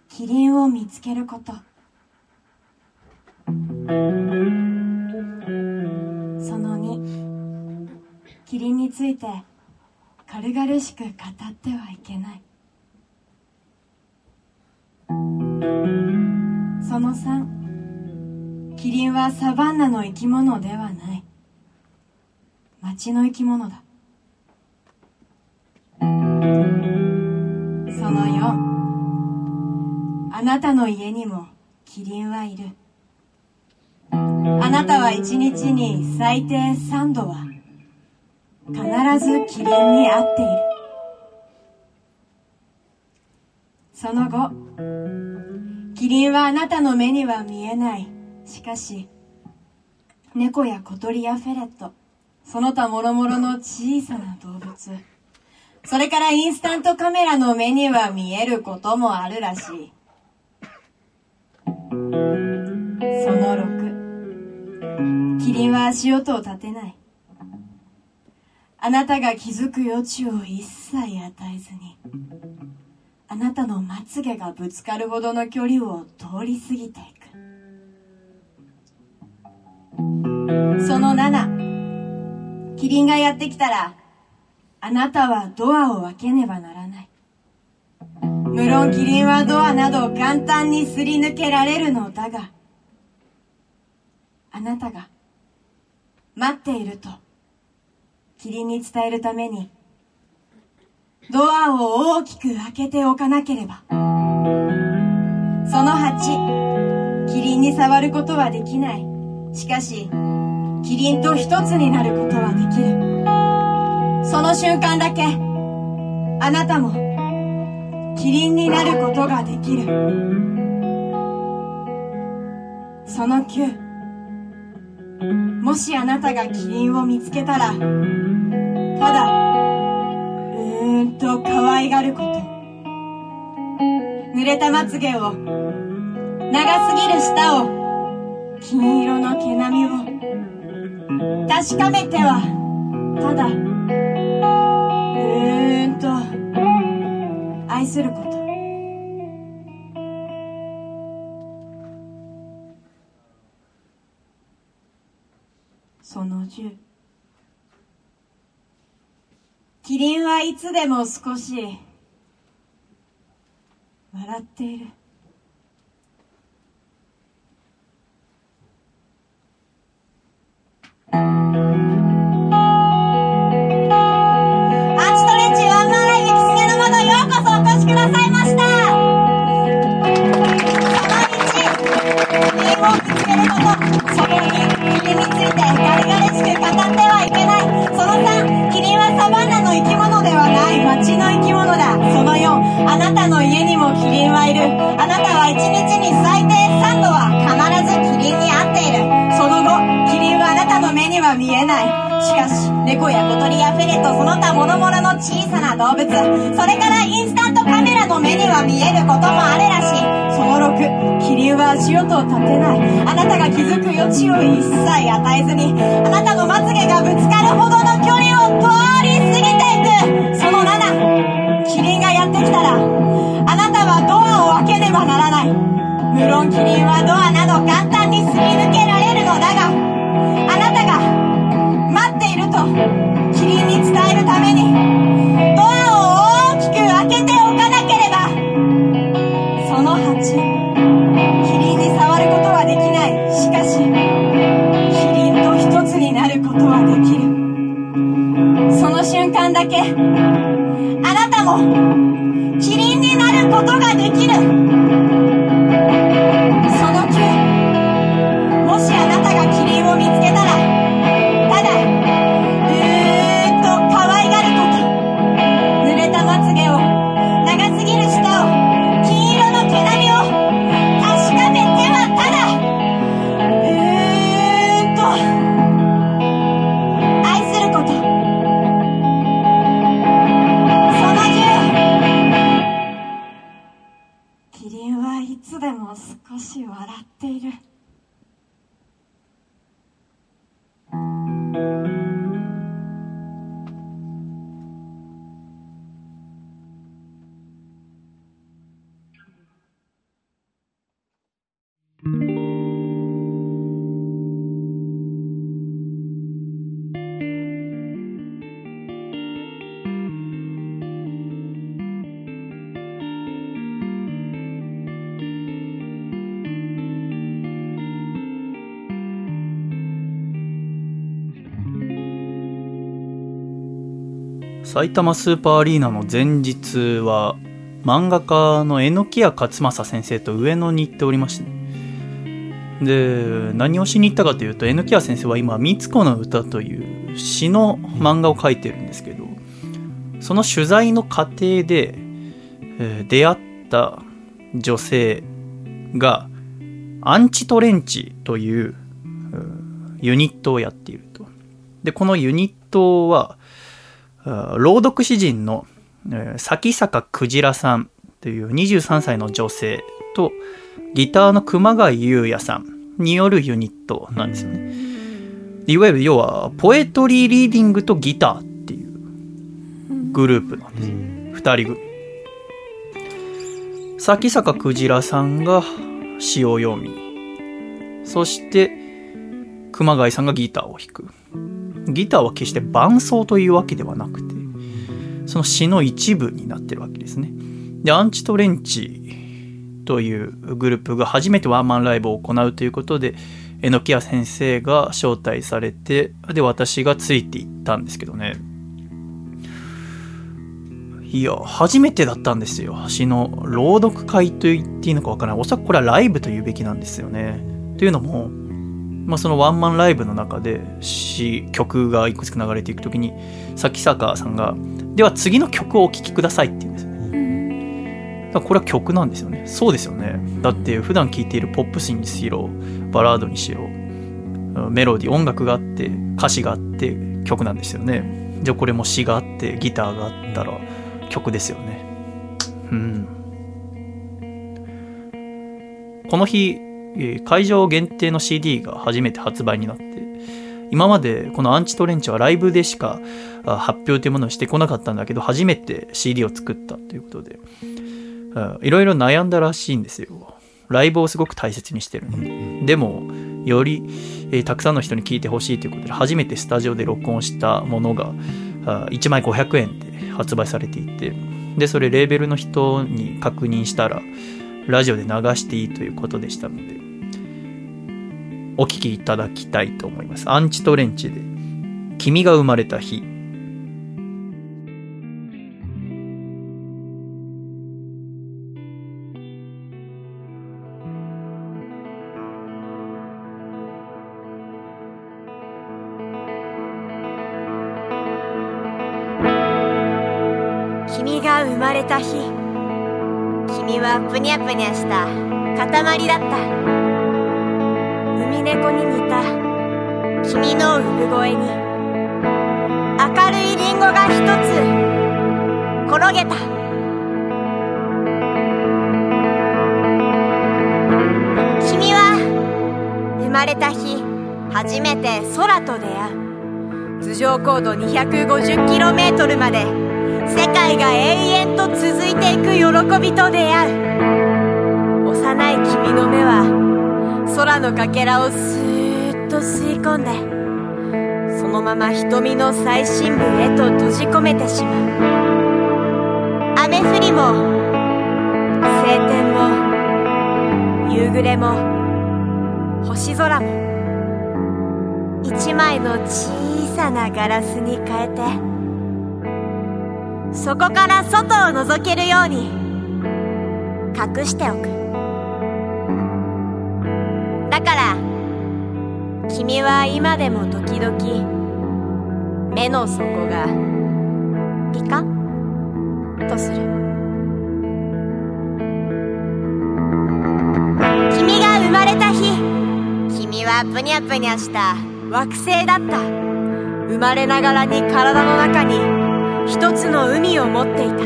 キリンを見つけること。その2キリンについて軽々しく語ってはいけない。その3キリンはサバンナの生き物ではない。町の生き物だ。その4あなたの家にもキリンはいる。あなたは一日に最低3度は必ずキリンに会っている。その後キリンはあなたの目には見えない。しかし猫や小鳥やフェレットその他諸々の小さな動物それからインスタントカメラの目には見えることもあるらしい。その6キリンは足音を立てない。あなたが気づく余地を一切与えずにあなたのまつげがぶつかるほどの距離を通り過ぎていく。その7キリンがやってきたらあなたはドアを開けねばならない。無論キリンはドアなど簡単にすり抜けられるのだがあなたが待っているとキリンに伝えるためにドアを大きく開けておかなければその8キリンに触ることはできない。しかしキリンと一つになることはできる。その瞬間だけあなたもキリンになることができる。その9もしあなたがキリンを見つけたらただうーんと可愛がること。濡れたまつげを長すぎる舌を金色の毛並みを確かめてはただうんと愛すること。その10キリンはいつでも少し笑っている。を見つけることその2キリンについて軽々しく語ってはいけないその3キリンはサバンナの生き物ではない街の生き物だその4あなたの家にもキリンはいるあなたは1日に最低3度は必ずキリンに会っているその後キリンはあなたの目には見えないしかし猫や小鳥やフェレットその他諸々の小さな動物それからインスタントカメラの目には見えることもあるらしいその6キリンは足音を立てない。あなたが気づく余地を一切与えずにあなたのまつげがぶつかるほどの距離を通り過ぎていく。その7キリンがやってきたらあなたはドアを開けねばならない。無論キリンはドアなのか埼玉スーパーアリーナの前日は漫画家の榎谷勝正先生と上野に行っておりましてで何をしに行ったかというと榎谷先生は今「みつこの歌」という詩の漫画を描いてるんですけどその取材の過程で、えー出会った女性がアンチトレンチというユニットをやっていると。でこのユニットは朗読詩人の、えー崎坂くじらさんという23歳の女性とギターの熊谷優也さんによるユニットなんですよね。いわゆる要はポエトリーリーディングとギターっていうグループなんですよ。二人組。崎坂くじらさんが詩を読み、そして熊谷さんがギターを弾く。ギターは決して伴奏というわけではなくて、その詩の一部になってるわけですね。で、アンチトレンチというグループが初めてワンマンライブを行うということで、榎谷先生が招待されて、で、私がついていったんですけどね。いや、初めてだったんですよ。詩の朗読会と言っていいのかわからない。おそらくこれはライブと言うべきなんですよね。というのも、まあ、そのワンマンライブの中で詩曲がいくつか流れていくときに崎坂さんが「では次の曲をお聴きください」って言うんですよね。だこれは曲なんですよね。そうですよね。だって普段聴いているポップスにしろバラードにしろメロディ音楽があって歌詞があって曲なんですよね。じゃあこれも詩があってギターがあったら曲ですよね。うん。この日、えー会場限定の CD が初めて発売になって今までこのアンチトレンチはライブでしかあ発表というものをしてこなかったんだけど初めて CD を作ったということであいろいろ悩んだらしいんですよ。ライブをすごく大切にしてるので。でもより、えーたくさんの人に聴いてほしいということで初めてスタジオで録音したものがあ1枚500円で発売されていてでそれレーベルの人に確認したらラジオで流していいということでしたのでお聴きいただきたいと思います。アンチトレンチで「君が生まれた日」はぷにゃぷにゃした。塊だった。海猫に似た。君の産声に。明るいリンゴが一つ。転げた。君は生まれた日初めて空と出会う。頭上高度 250km まで世界が永遠と続いていく喜びと出会う。幼い君の目は空のかけらをスーッと吸い込んでそのまま瞳の最深部へと閉じ込めてしまう。雨降りも晴天も夕暮れも星空も一枚の小さなガラスに変えてそこから外を覗けるように。隠しておく。だから君は今でも時々目の底がピカッとする。君が生まれた日君はぷにゃぷにゃした惑星だった。生まれながらに体の中に一つの海を持っていた。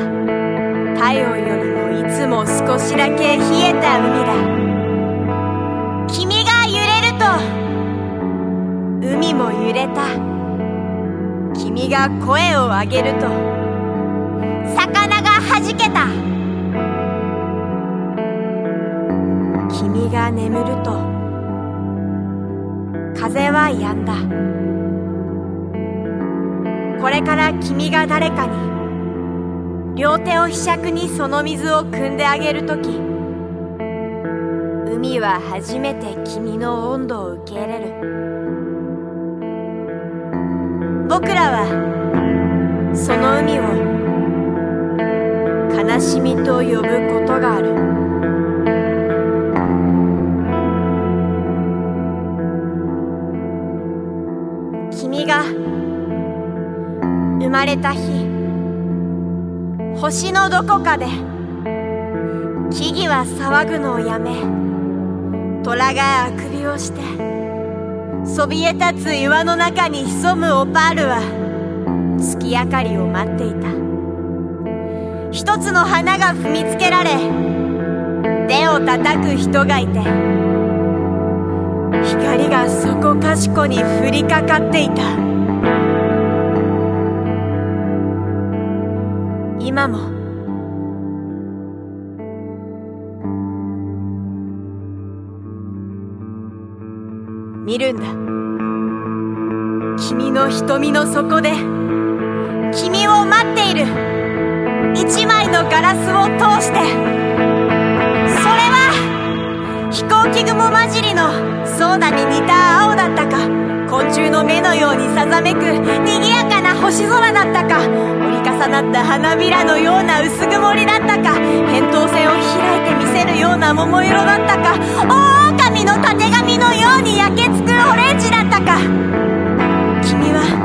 体温よりもいつも少しだけ冷えた海だ。君が揺れると海も揺れた。君が声を上げると魚がはじけた。君が眠ると風は止んだ。これから君が誰かに両手をひしゃくにその水を汲んであげるとき海は初めて君の温度を受け入れる。僕らはその海を悲しみと呼ぶことがある。君がまれた日星のどこかで木々は騒ぐのをやめ虎があくびをしてそびえ立つ岩の中に潜むオパールは月明かりを待っていた。一つの花が踏みつけられ手を叩く人がいて光がそこかしこに降りかかっていた。今も。見るんだ。君の瞳の底で君を待っている。一枚のガラスを通して。それは飛行機雲混じりのソーダに似た青だったか昆虫の目のようにさざめく賑やかな星空だったか折り重なった花びらのような薄曇りだったか扁桃腺を開いて見せるような桃色だったか狼のたてがみのように焼けつくオレンジだったか。君は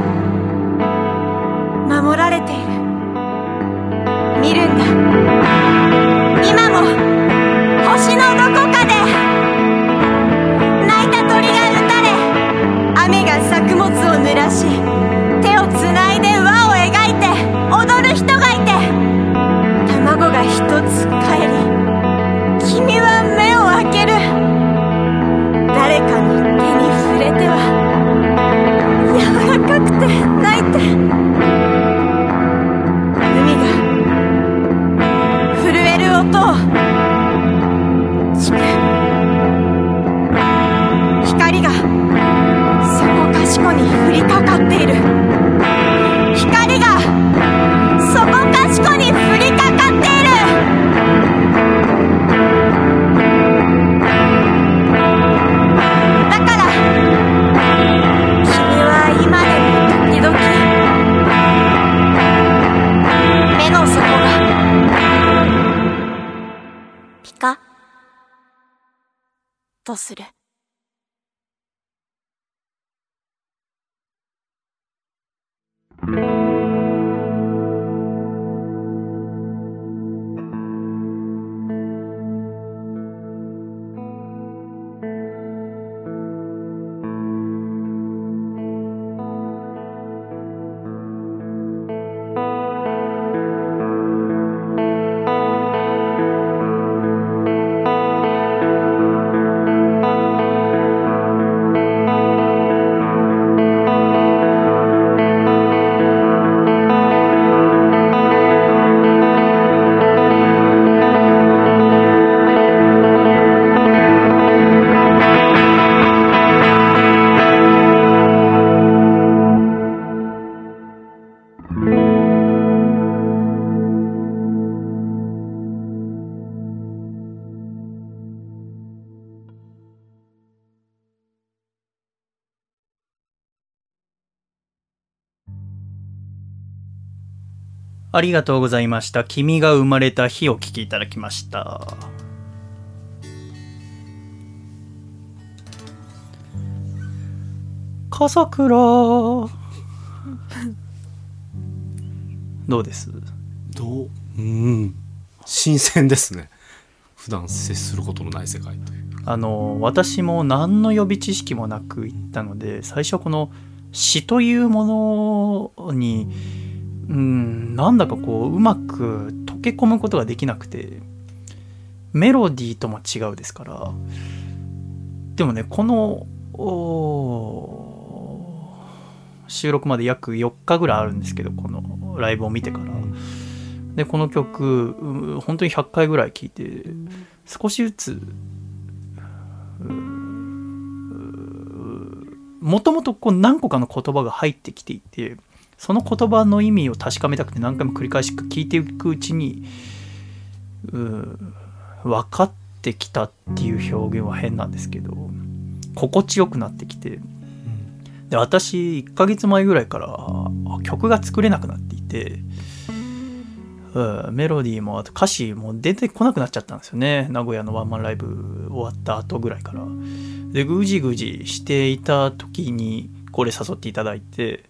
ありがとうございました。君が生まれた日を聞きいただきました。笠倉。どうです？どう？うん新鮮ですね普段接することのない世界というあの私も何の予備知識もなく行ったので最初この詩というものにうんうんなんだかこううまく溶け込むことができなくてメロディーとも違うですからでもねこの収録まで約4日ぐらいあるんですけどこのライブを見てから。でこの曲本当に100回ぐらい聴いて少しずつもともとこう何個かの言葉が入ってきていてその言葉の意味を確かめたくて何回も繰り返し聞いていくうちにう分かってきたっていう表現は変なんですけど心地よくなってきて。で私1ヶ月前ぐらいから曲が作れなくなっていてうんメロディーもあと歌詞も出てこなくなっちゃったんですよね。名古屋のワンマンライブ終わった後ぐらいから。でぐじぐじしていた時にこれ誘っていただいて、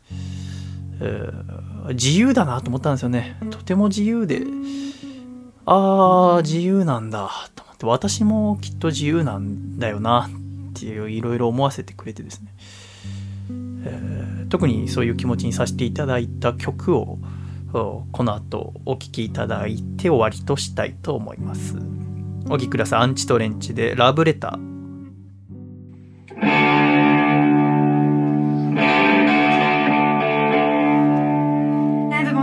自由だなと思ったんですよね。とても自由で。ああ自由なんだ。と思って。私もきっと自由なんだよなっていういろいろ思わせてくれてですね、えー特にそういう気持ちにさせていただいた曲をこの後お聴きいただいて終わりとしたいと思います。お聴きくださいアンチトレンチでラブレター。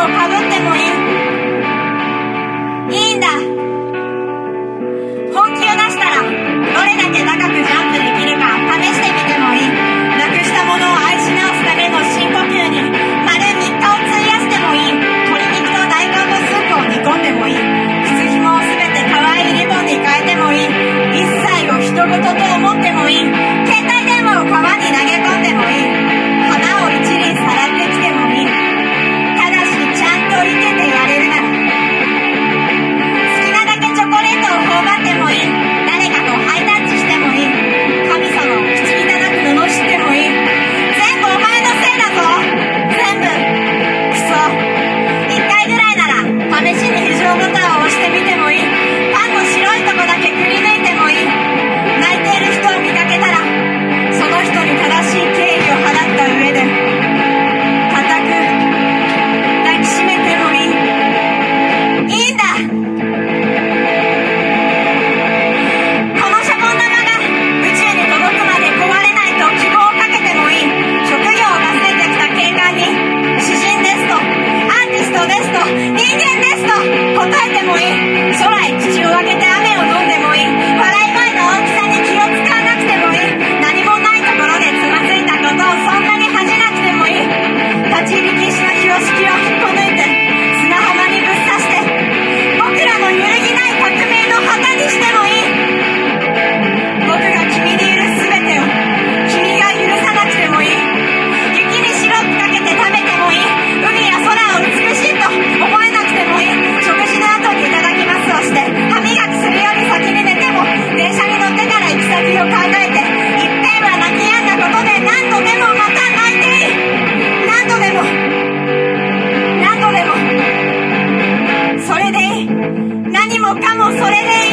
をかぶってもいい。かもそれでいい。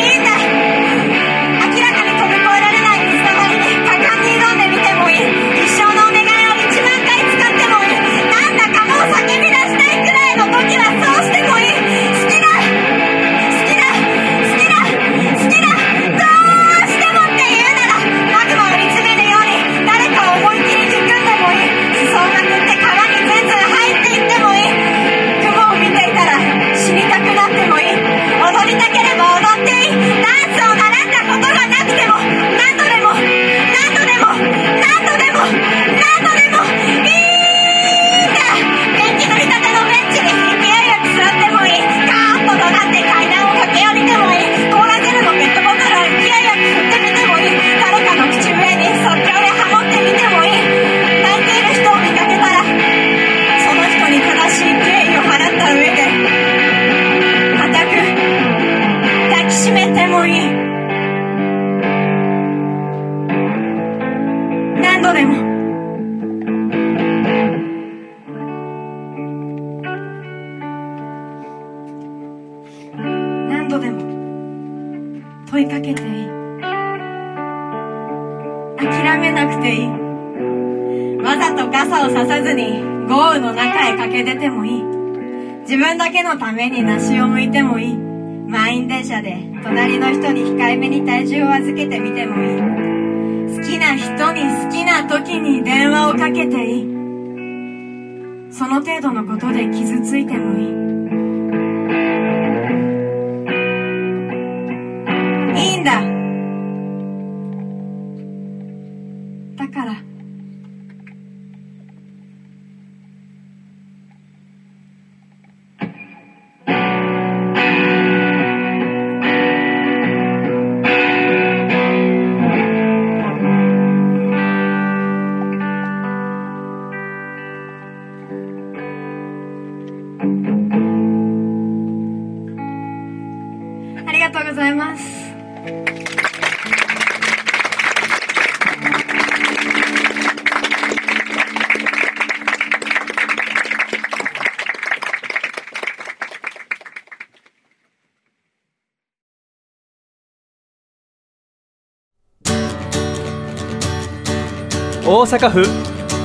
大阪府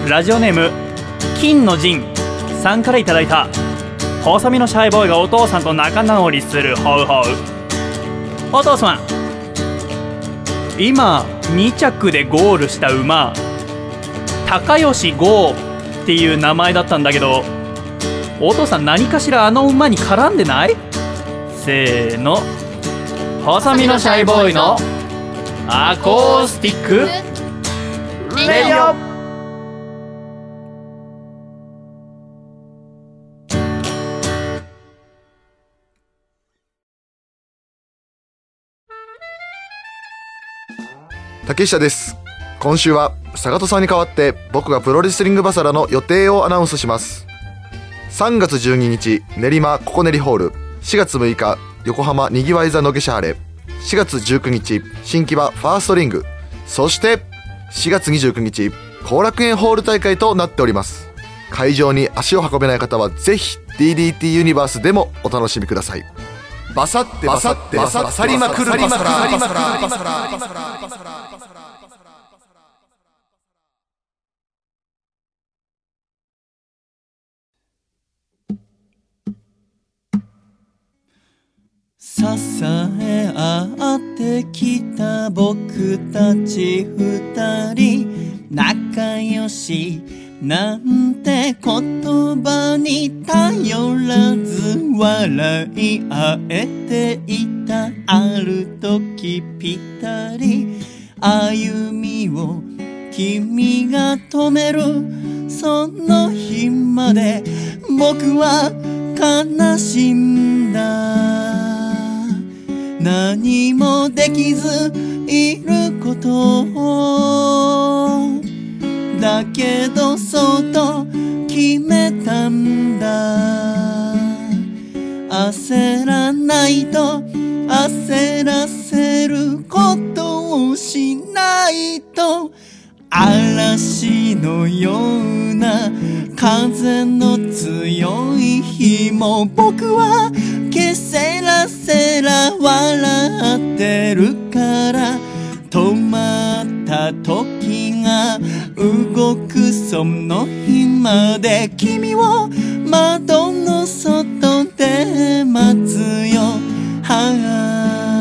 ラジオネーム金の陣さんからいただいた細身のシャイボーイがお父さんと仲直りするホウホウお父さん今2着でゴールした馬高吉剛っていう名前だったんだけどお父さん何かしらあの馬に絡んでないせーの細身のシャイボーイのアコースティック竹下です。今週は坂戸さんに代わって僕がプロレスリングバサラの予定をアナウンスします。3月12日練馬ココネリホール。4月6日横浜にぎわい座の下車晴れ4月19日新木場ファーストリング。そして4月29日後楽園ホール大会となっております。会場に足を運べない方はぜひ DDT ユニバースでもお楽しみください。バサってバサってバサりまくるバサラ支え合ってきた僕たち二人。仲良しなんて言葉に頼らず笑い合えていたある時ぴったり。歩みを君が止めるその日まで僕は悲しんだ。何もできずいること。をだけどそうと決めたんだ。焦らないと焦らせることをしないと嵐のような風の強い日も僕はけせらせら笑ってるから止まった時が動くその日まで君を窓の外で待つよ。はあ。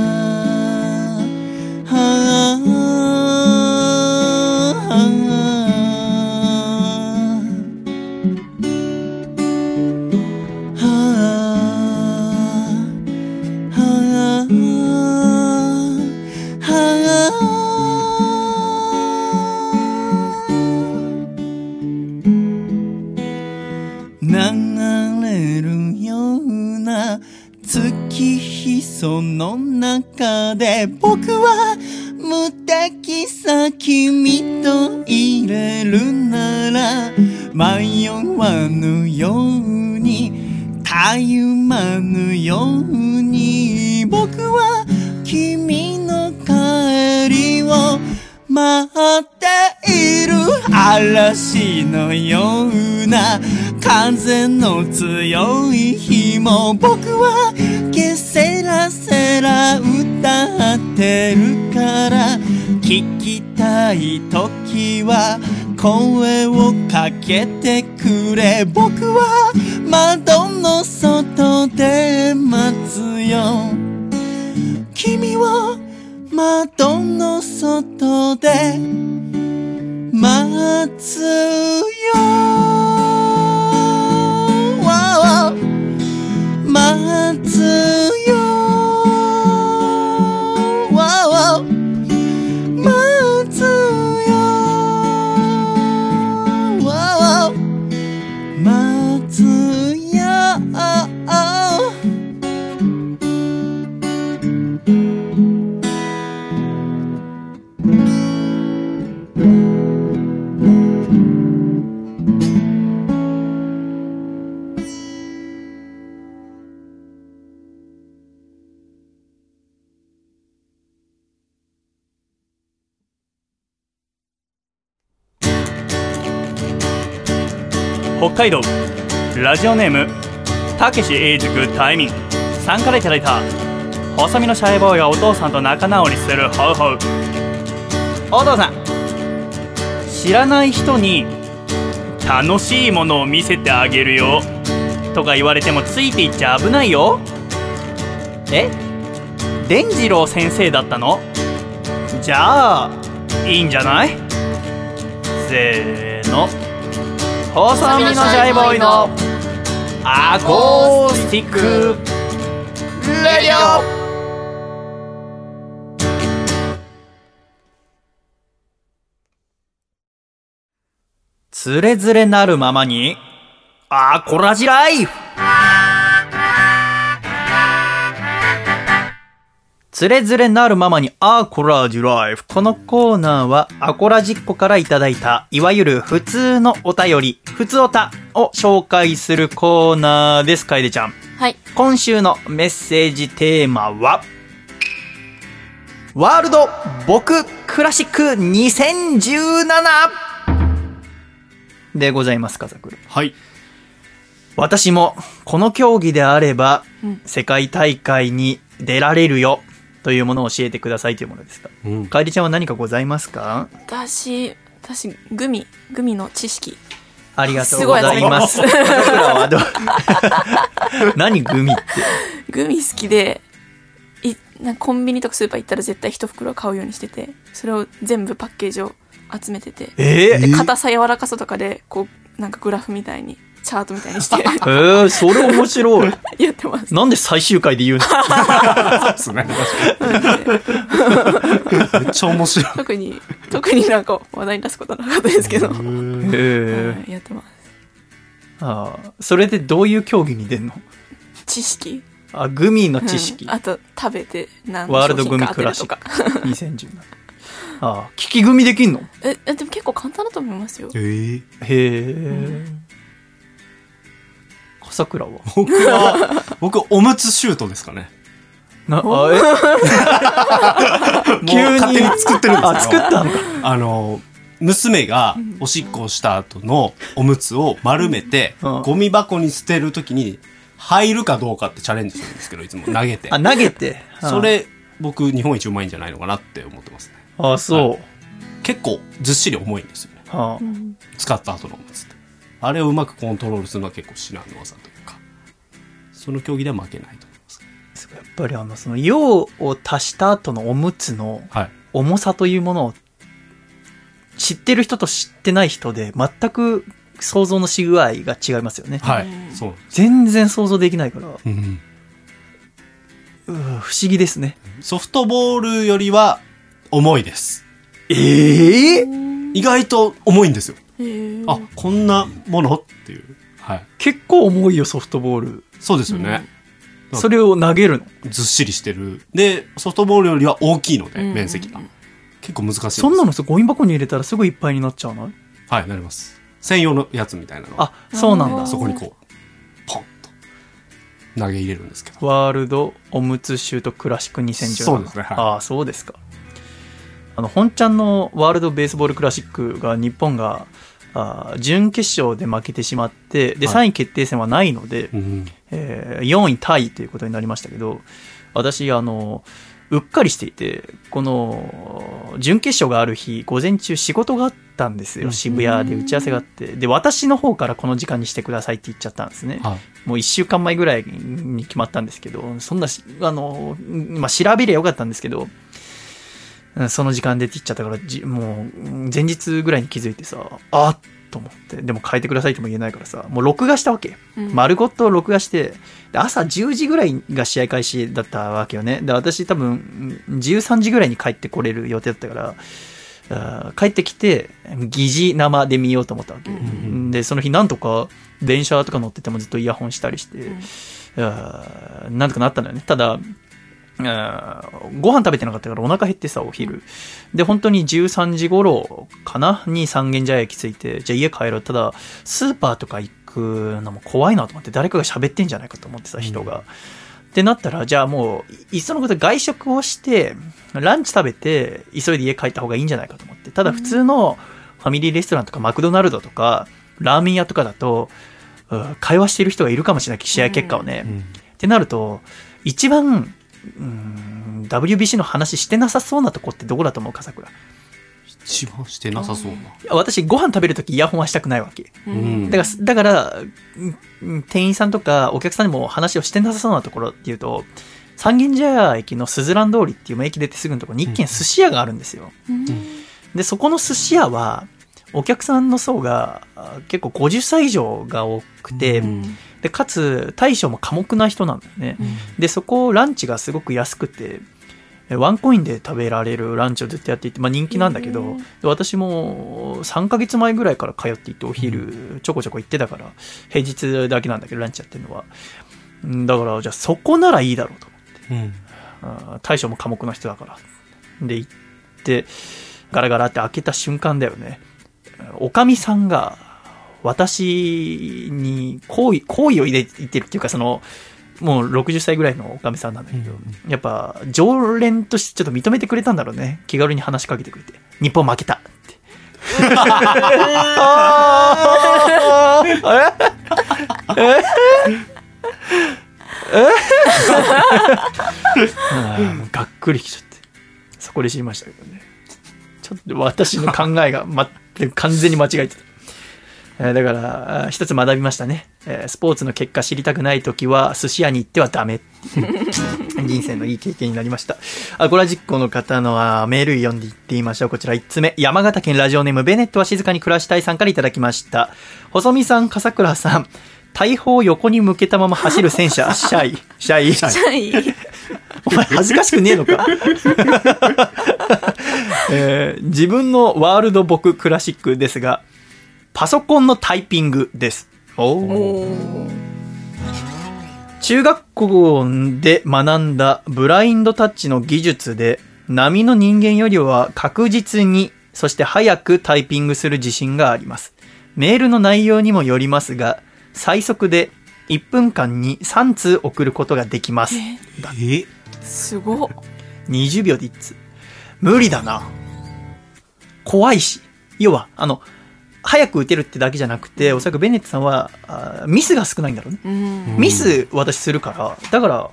その中で僕は無敵さ君と入れるなら迷わぬようにたゆまぬように僕は君の帰りを待っている。嵐のような風の強い日も僕はケセラセラ歌ってるから。聞きたい時は声をかけてくれ。僕は窓の外で待つよ。君を窓の外で待つよ。待つよ。北海道。ラジオネームたけし永塾タイミンさんからいただいた。細身のシャイボーイがお父さんと仲直りするホウホウお父さん知らない人に楽しいものを見せてあげるよ。とか言われてもついていっちゃ危ないよ。え？伝次郎先生だったの？じゃあいいんじゃない？せーの。細身のシャイボーイのアコースティックレディオ。つれづれなるままにアコラジライフつれづれなるままにアコラジライフ。このコーナーはアコラジッコからいただいた、いわゆる普通のお便り、普通おたを紹介するコーナーです。楓ちゃん。はい。今週のメッセージテーマは、ワールド僕クラシック2017でございます、風倉。はい。私もこの競技であれば、うん世界大会に出られるよというものを教えてくださいというものですが、うん。楓ちゃんは何かございますか？私、私、グミ、グミの知識。ありがとうございます。す 何グミって？グミ好きで、いなコンビニとかスーパー行ったら絶対一袋買うようにしてて、それを全部パッケージを集めてて、えで硬さ柔らかさとかで、こう、なんかグラフみたいに、チャートみたいにしてえー、それ面白い。やってます。なんで最終回で言うの？そうですね。めっちゃ面白い。特に、特になんか話題に出すことはなかったですけど、はえやってます。あーそれでどういう競技に出んの？知識あ、グミの知識。うんあと、食べて何のワールドグミクラシッ。ク2017。あー、聞きグミできんの？え、えでも結構簡単だと思いますよ。えー、へえ。笠倉は？僕は、僕、おむつシュートですかね。な、あ、もうえ急に勝手に作ってるんですけど。あ、作ったのか。あの、娘がおしっこをした後のおむつを丸めて、うんゴミ箱に捨てるときに入るかどうかってチャレンジするんですけど、いつも投げてあ、。投げて？それ、僕、日本一うまいんじゃないのかなって思ってますね。あ、そ結構、ずっしり重いんですよね。う。はあ使った後のおむつって。あれをうまくコントロールするのは結構至難の技というか、その競技では負けないと思います。やっぱりあの、その、用を足した後のおむつのはい。重さというものを知ってる人と知ってない人で全く想像のし具合が違いますよね。はい。うんそう。全然想像できないから、うん不思議ですね。ソフトボールよりは重いです。ええ意外と重いんですよ。あ、こんなもの？っていう。はい。結構重いよ、ソフトボール。そうですよね。うんそれを投げるの。ずっしりしてる。で、ソフトボールよりは大きいので、うん面積が。結構難しい。そんなのさ、ゴミ箱に入れたらすぐいっぱいになっちゃうの？はい、なります。専用のやつみたいなのをあ、そうなんだ。そこにこう、ポンと投げ入れるんですけど。ワールドおむつシュートクラシック2017。そうですねはいああ、そうですか。ああの本ちゃんのワールドベースボールクラシックが日本があー準決勝で負けてしまってではい。3位決定戦はないので、うんえー4位タイということになりましたけど私あのうっかりしていてこの準決勝がある日午前中仕事があったんですよ。渋谷で打ち合わせがあって。で私の方からこの時間にしてくださいって言っちゃったんですね、はい。もう1週間前ぐらいに決まったんですけどそんなしあの、まあ、調べりゃよかったんですけどうんその時間でって言っちゃったからじもう前日ぐらいに気づいてさあっと思ってでも変えてくださいとも言えないからさもう録画したわけ、うん。丸ごと録画してで朝10時ぐらいが試合開始だったわけよね。で私多分うん13時ぐらいに帰ってこれる予定だったから帰ってきて疑似生で見ようと思ったわけ、でその日なんとか電車とか乗っててもずっとイヤホンしたりして、あーなんとかなったのよね。ただご飯食べてなかったからお腹減ってさお昼。で本当に13時頃かな？に三軒茶屋駅着いてじゃあ家帰ろう。ただスーパーとか行くのも怖いなと思って誰かが喋ってんじゃないかと思ってさ人が、ってなったらじゃあもういっそのこと外食をしてランチ食べて急いで家帰った方がいいんじゃないかと思って。ただ普通のファミリーレストランとかマクドナルドとかラーメン屋とかだとうん会話してる人がいるかもしれない試合結果をね、ってなると一番うん WBC の話してなさそうなとこってどこだと思う笠倉？い一番してなさそうな。や私ご飯食べるときイヤホンはしたくないわけ。うん。だからだからうん店員さんとかお客さんにも話をしてなさそうなところっていうと三軒茶屋駅のすずらん通りっていう駅出てすぐのところに一軒寿司屋があるんですよ、でそこの寿司屋はお客さんの層があ結構50歳以上が多くて、でかつ大将も寡黙な人なんだよね、でそこランチがすごく安くてえワンコインで食べられるランチをずっとやっていて、まあ、人気なんだけど、で私も3ヶ月前ぐらいから通っていてお昼ちょこちょこ行ってたから平日だけなんだけどランチやってるのは。うんだからじゃあそこならいいだろうとうん。あー大将も寡黙な人だから。で行ってガラガラって開けた瞬間だよね。おかみさんが私に好意好意を入れてるっていうかそのもう60歳ぐらいのおかみさんなんだけど、やっぱ常連としてちょっと認めてくれたんだろうね。気軽に話しかけてくれて。日本負けたって。ええがっくりきちゃってそこで知りましたけどねちょっと私の考えが、ま、完全に間違えてたえーだから一つ学びましたね、えースポーツの結果知りたくない時は寿司屋に行ってはダメ。人生のいい経験になりました。あこれは実行の方のメール読んでいってみましょう。こちら1つ目。山形県ラジオネームベネットは静かに暮らしたいさんからいただきました。細見さん笠倉さん。大砲を横に向けたまま走る戦車。シャイ。シャイ。シャイ。お前恥ずかしくねえのか、えー自分のワールド僕クラシックですがパソコンのタイピングです。お中学校で学んだブラインドタッチの技術で波の人間よりは確実にそして早くタイピングする自信があります。メールの内容にもよりますが最速で1分間に3通送ることができます。えすごっ。20秒で1通。無理だな。怖いし。要はあの早く打てるってだけじゃなくておそらくベネットさんはあーミスが少ないんだろうね。うん。ミス私するからだから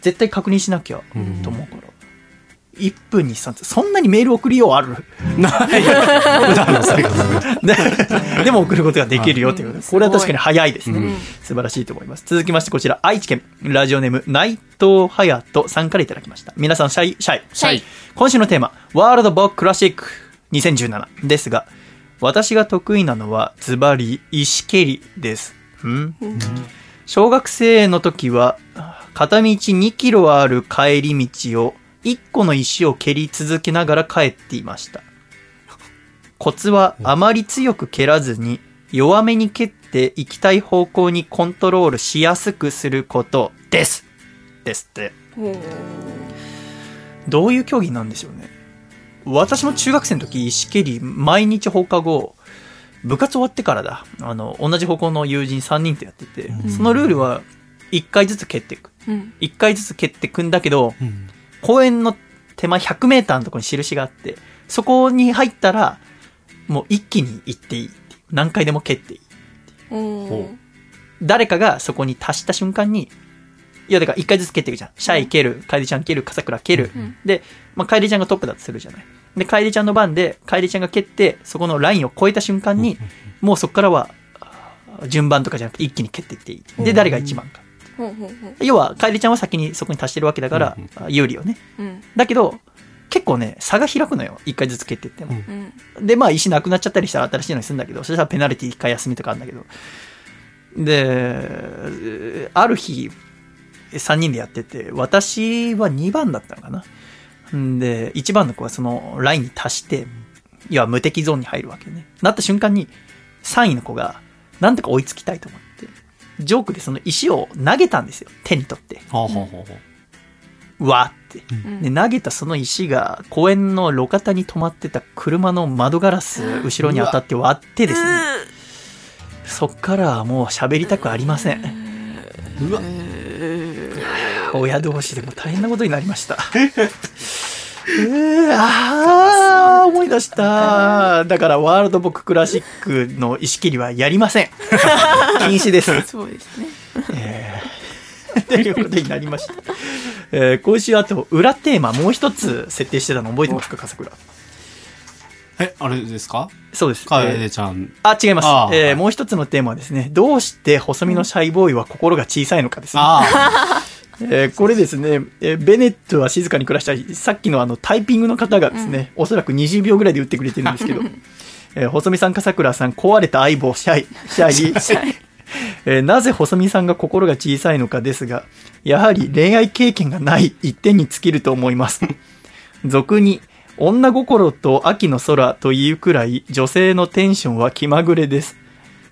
絶対確認しなきゃと思うから、1分に3通そんなにメール送りようある？ない。普段の生活で。も送ることができるよというこれは確かに早いですね、うん。素晴らしいと思います。続きましてこちら愛知県。ラジオネーム内藤隼人さんからいただきました。皆さんシャイシャイシャイ。今週のテーマワールドボッククラシック。2017ですが私が得意なのはズバリ石蹴りです。ん？小学生の時は片道2キロある帰り道を1個の石を蹴り続けながら帰っていました。コツはあまり強く蹴らずに弱めに蹴って行きたい方向にコントロールしやすくすることです。ですって。どういう競技なんでしょうね？私も中学生の時石蹴り毎日放課後部活終わってからだあの同じ方向の友人3人とやってて、そのルールは1回ずつ蹴っていくうん1回ずつ蹴っていくんだけどうん公園の手前 100m のところに印があってそこに入ったら、もう一気に行っていい。何回でも蹴っていい。うん。誰かがそこに達した瞬間に、いや、だから一回ずつ蹴っていくじゃん。シャイ蹴る、カエリちゃん蹴る、笠倉蹴る。んで、まあ、カエリちゃんがトップだとするじゃない。で、カエリちゃんの番で、カエリちゃんが蹴って、そこのラインを越えた瞬間に、もうそこからは、あ順番とかじゃなくて一気に蹴っていっていい。で、誰が一番か。要は、カエリちゃんは先にそこに達してるわけだから、あ有利よね。うん。だけど、結構ね、差が開くのよ。一回ずつ蹴っていっても。うん。で、まあ、石なくなっちゃったりしたら新しいのにするんだけど、そしたらペナルティ一回休みとかあるんだけど。で、ある日、3人でやってて、私は2番だったのかな。んで、1番の子はそのラインに達して、要は無敵ゾーンに入るわけね。なった瞬間に、3位の子が、なんとか追いつきたいと思って、ジョークでその石を投げたんですよ。手に取って。ほうほうほうほう。わーって。で、投げたその石が公園の路肩に止まってた車の窓ガラス後ろに当たって割ってですね。そっからはもう喋りたくありません。うわ。親同士でも大変なことになりました。うーあー思い出した。だからワールドボッククラシックの石切りはやりません。禁止です。そうですね。ということになりました。えー今週あと裏テーマもう一つ設定してたの覚えてますか、笠倉？え、あれですか？そうです。かえちゃん。あ、違います。あーはいえーもう一つのテーマはですね、どうして細身のシャイボーイは心が小さいのかですね。あ えーこれですね、えーベネットは静かに暮らしたいさっきのあのタイピングの方がですね、おそらく20秒ぐらいで打ってくれてるんですけど、えー細見さん、笠倉さん、壊れた相棒、シャイ、シャイ、えーなぜ細見さんが心が小さいのかですが、やはり恋愛経験がない一点に尽きると思います。俗に、女心と秋の空というくらい女性のテンションは気まぐれです。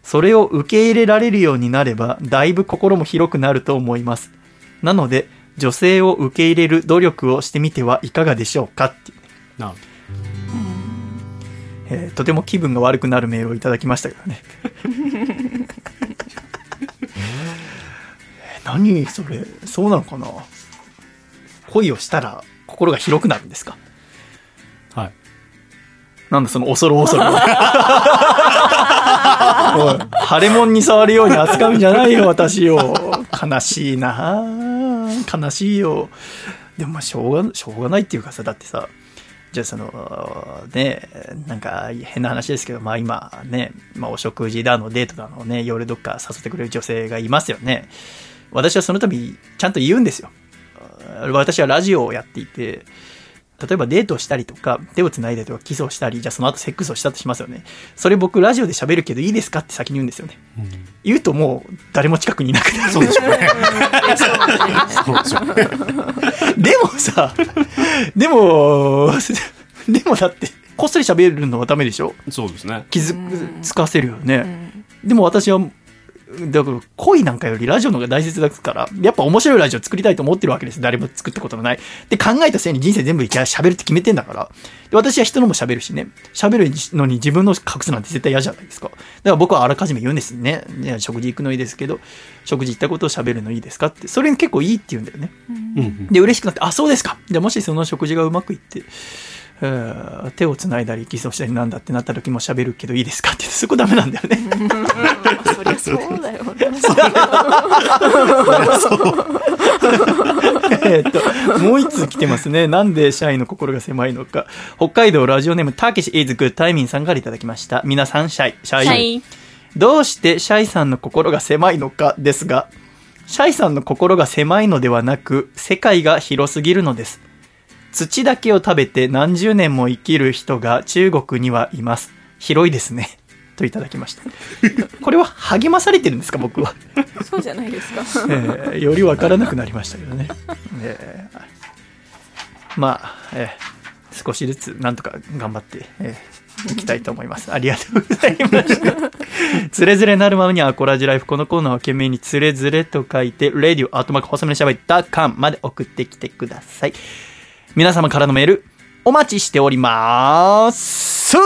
それを受け入れられるようになれば、だいぶ心も広くなると思います。なので、女性を受け入れる努力をしてみてはいかがでしょうか？っていうえーとても気分が悪くなるメールをいただきましたけどね。えー何それ？そうなのかな？恋をしたら心が広くなるんですか？なんだその恐る恐る。腫れ物に触るように扱うんじゃないよ、私を。悲しいな悲しいよ。でもまあ、しょうが、しょうがないっていうかさ、だってさ、じゃあその、ね、なんか変な話ですけど、まあ今ね、まあお食事だの、デートだのね、夜どっか誘ってくれる女性がいますよね。私はその度、ちゃんと言うんですよ。私はラジオをやっていて、例えばデートをしたりとか、手を繋いだりとか、キスをしたり、じゃあその後セックスをしたとしますよね。それ僕ラジオで喋るけどいいですかって先に言うんですよね。言うともう誰も近くにいなくなる。そうでしょうね。そうでしょうね。でもさ、でも、でもだって、こっそり喋るのはダメでしょ？そうですね。気づつかせるよね。でも私は、だから恋なんかよりラジオの方が大切だから、やっぱ面白いラジオ作りたいと思ってるわけです。誰も作ったことのない。で、考えた末に人生全部いきゃ喋るって決めてんだから。で私は人のも喋るしね。喋るのに自分の隠すなんて絶対嫌じゃないですか。だから僕はあらかじめ言うんですね。ね食事行くのいいですけど、食事行ったことを喋るのいいですかって。それに結構いいって言うんだよね。うんうん。で、嬉しくなって、あ、そうですか。じゃあもしその食事がうまくいって、えー手を繋いだり、キスをしたりなんだってなった時も喋るけどいいですかって言って、そこダメなんだよね。そりゃそうだよね。えーっと、もう一通来てますね。なんで社員の心が狭いのか。北海道ラジオネーム、たけし is good タイミンさんからいただきました。皆さん、シャイ、シャイ。シャイ。どうしてシャイさんの心が狭いのかですが、シャイさんの心が狭いのではなく、世界が広すぎるのです。土だけを食べて何十年も生きる人が中国にはいます。広いですね。といただきました。これは励まされてるんですか、僕は。そうじゃないですか。えーよりわからなくなりましたけどね。えーまあ、えー少しずつなんとか頑張って、えーいきたいと思います。ありがとうございました。つれづれなるままにアコラジライフ。このコーナーは懸命につれづれと書いて、radio アートマーク細めのしゃべり .com まで送ってきてください。皆様からのメール、お待ちしております。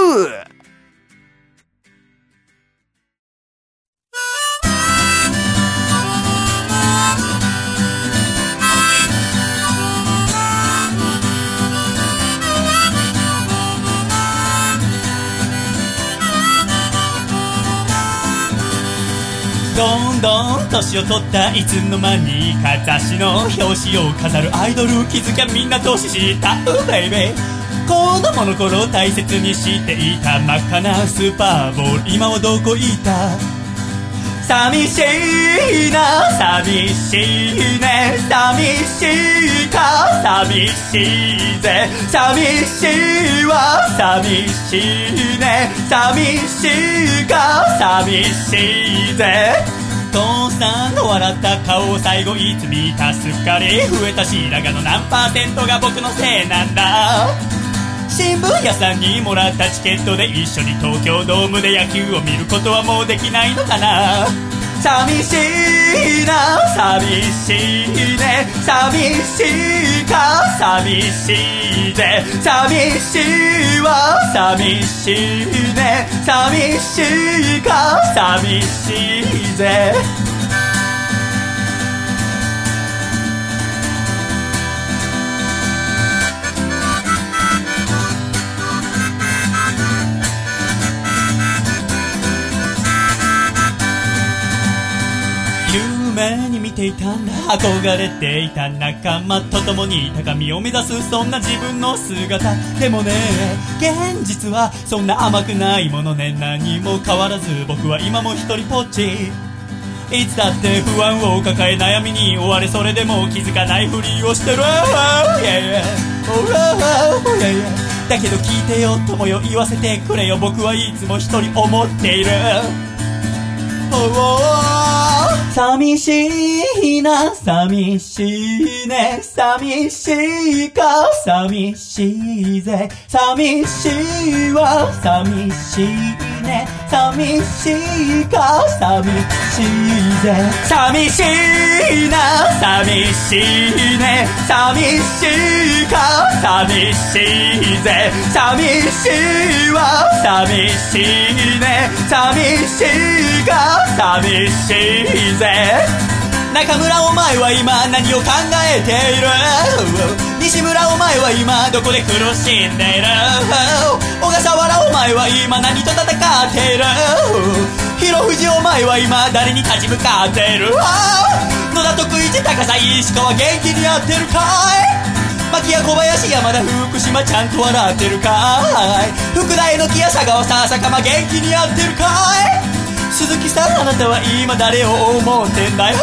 どんどん年を取ったいつの間にか雑誌の表紙を飾るアイドル気づきゃみんな年下うベイベー子供の頃大切にしていた真っ赤なスーパーボール。今はどこいた？寂しいな寂しいね寂しいか寂しいぜ寂しいわ寂しいね寂しいか寂しいぜ。父さんの笑った顔を最後いつ見たすっかり増えた白髪の何パーセントが僕のせいなんだ。新聞屋さんにもらったチケットで一緒に東京ドームで野球を見ることはもうできないのかな？寂しいな寂しいね。寂しいか？寂しいぜ寂しいわ。寂しいね。寂しいか？寂しいぜ。夢に見ていたんだ憧れていた仲間と共に高みを目指すそんな自分の姿。でもね現実はそんな甘くないものね。何も変わらず僕は今も一人ぽっち。いつだって不安を抱え悩みに追われそれでも気づかないふりをしてる。Yeah, yeah. Oh, yeah, だけど聞いてよ友よ。言わせてくれよ。僕はいつも一人思っている。寂しいな寂しいね寂しいか寂しいぜ。寂しいわ寂しいね寂しいか寂しいぜ。寂しいな寂しいね寂しいか寂しいぜ。寂しいわ寂しいね寂しいか寂しいぜ。中村お前は今何を考えている？西村お前は今どこで苦しんでいる？小笠原お前は今何と戦っている？広藤お前は今誰に立ち向かってる？野田徳一高さ石川元気にやってるかい？牧や小林山田福島ちゃんと笑ってるかい？福田榎木や佐川さ坂間元気にやってるかい？鈴木さんあなたは今誰を思ってんだよ？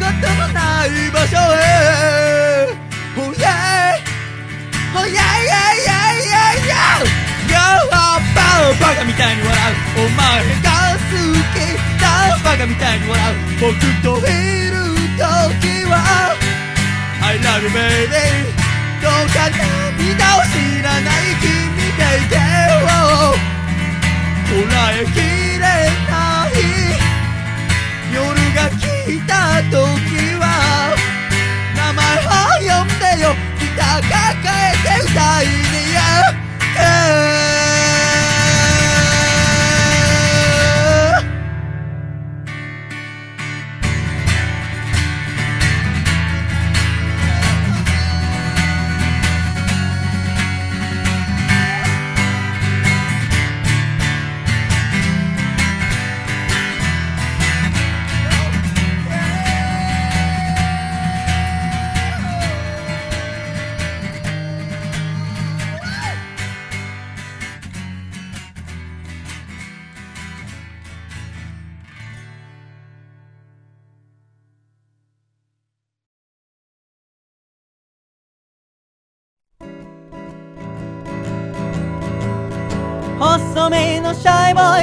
ことのない場所へほやほややややややバーバカみたいに笑うお前が好きだバカみたいに笑う僕といる時は I love you baby. どうか涙を知らない君でいてよ。こらえきれが来た時は名前を呼んでよ。ギター抱えて歌いに行け。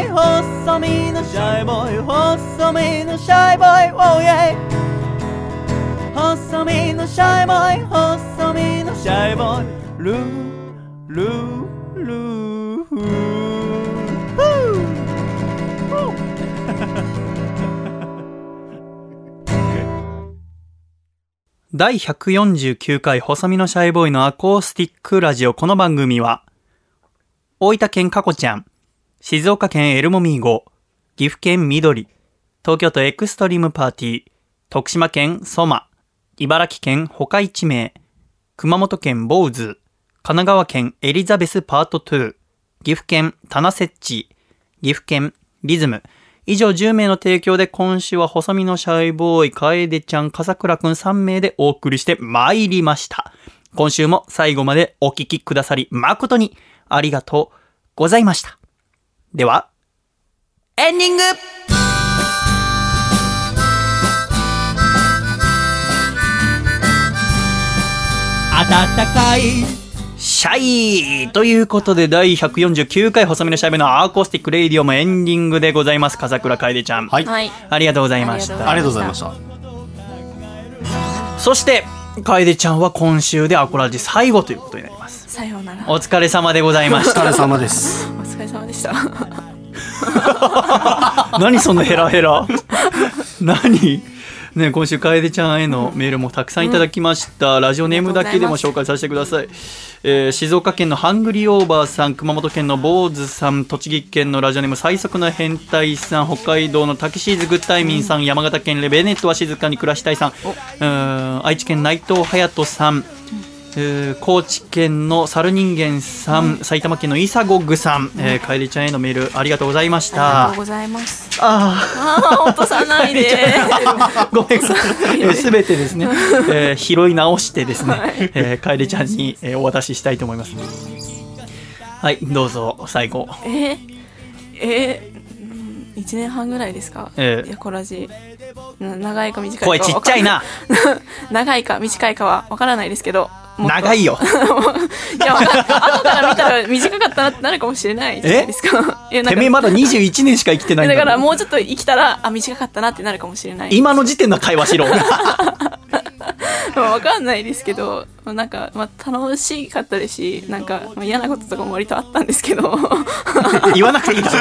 イ細身のシャイボーイ細身のシャイボーイ Oh yeah 細身のシャイボーイ細身のシャイボーイルールールー。フ第149回細身のシャイボーイのアコースティックラジオ。この番組は大分県かこちゃん、静岡県エルモミーゴ、岐阜県緑、東京都エクストリームパーティー、徳島県ソマ、茨城県ほか一名、熊本県ボウズ、神奈川県エリザベスパート2、岐阜県タナセッチ、岐阜県リズム、以上10名の提供で今週は細身のシャイボーイ、楓ちゃん、笠倉くん3名でお送りして参りました。今週も最後までお聞きくださり誠にありがとうございました。では、エンディング暖かいシャイということで第149回細身のシャイボーイのアコースティックレイディオもエンディングでございます。笠倉楓ちゃん。はい、はいありがとうございました。ありがとうございましたそして、楓ちゃんは今週でアコラジ最後ということになります。さようならお疲れ様でございました。お疲れ様ですれ様でした。何そのヘラヘラ。何？ね、今週楓ちゃんへのメールもたくさんいただきました、ラジオネームだけでも紹介させてください、えー静岡県のハングリーオーバーさん熊本県の坊主さん栃木県のラジオネーム最速の変態さん北海道のタキシーズグッタイミンさん、山形県レベネットは静かに暮らしたいさんうーん愛知県内藤隼人さんえー高知県の猿人間さん、埼玉県のイサゴグさん、えー、楓ちゃんへのメールありがとうございました。ありがとうございます。あああ落とさないで。あ、ごめん。なさい。すべてですね、えー拾い直してですね、えー、楓ちゃんに、えーお渡ししたいと思います。はい、どうぞ、最後。えー、えー、1年半ぐらいですか、ええいやコラジ。な長いか短いか声ちっちゃいな。長いか短いかは分からないですけど長いよ。いや後から見たら短かったなってなるかもしれないじゃないですか。いやなんか。てめえまだ21年しか生きてないんだだからもうちょっと生きたらあ短かったなってなるかもしれない今の時点の会話しろ。まあわかんないですけどまあなんか、まあ、楽しかったですしなんか、まあ、嫌なこととかも割とあったんですけど 言わなくていいだろ。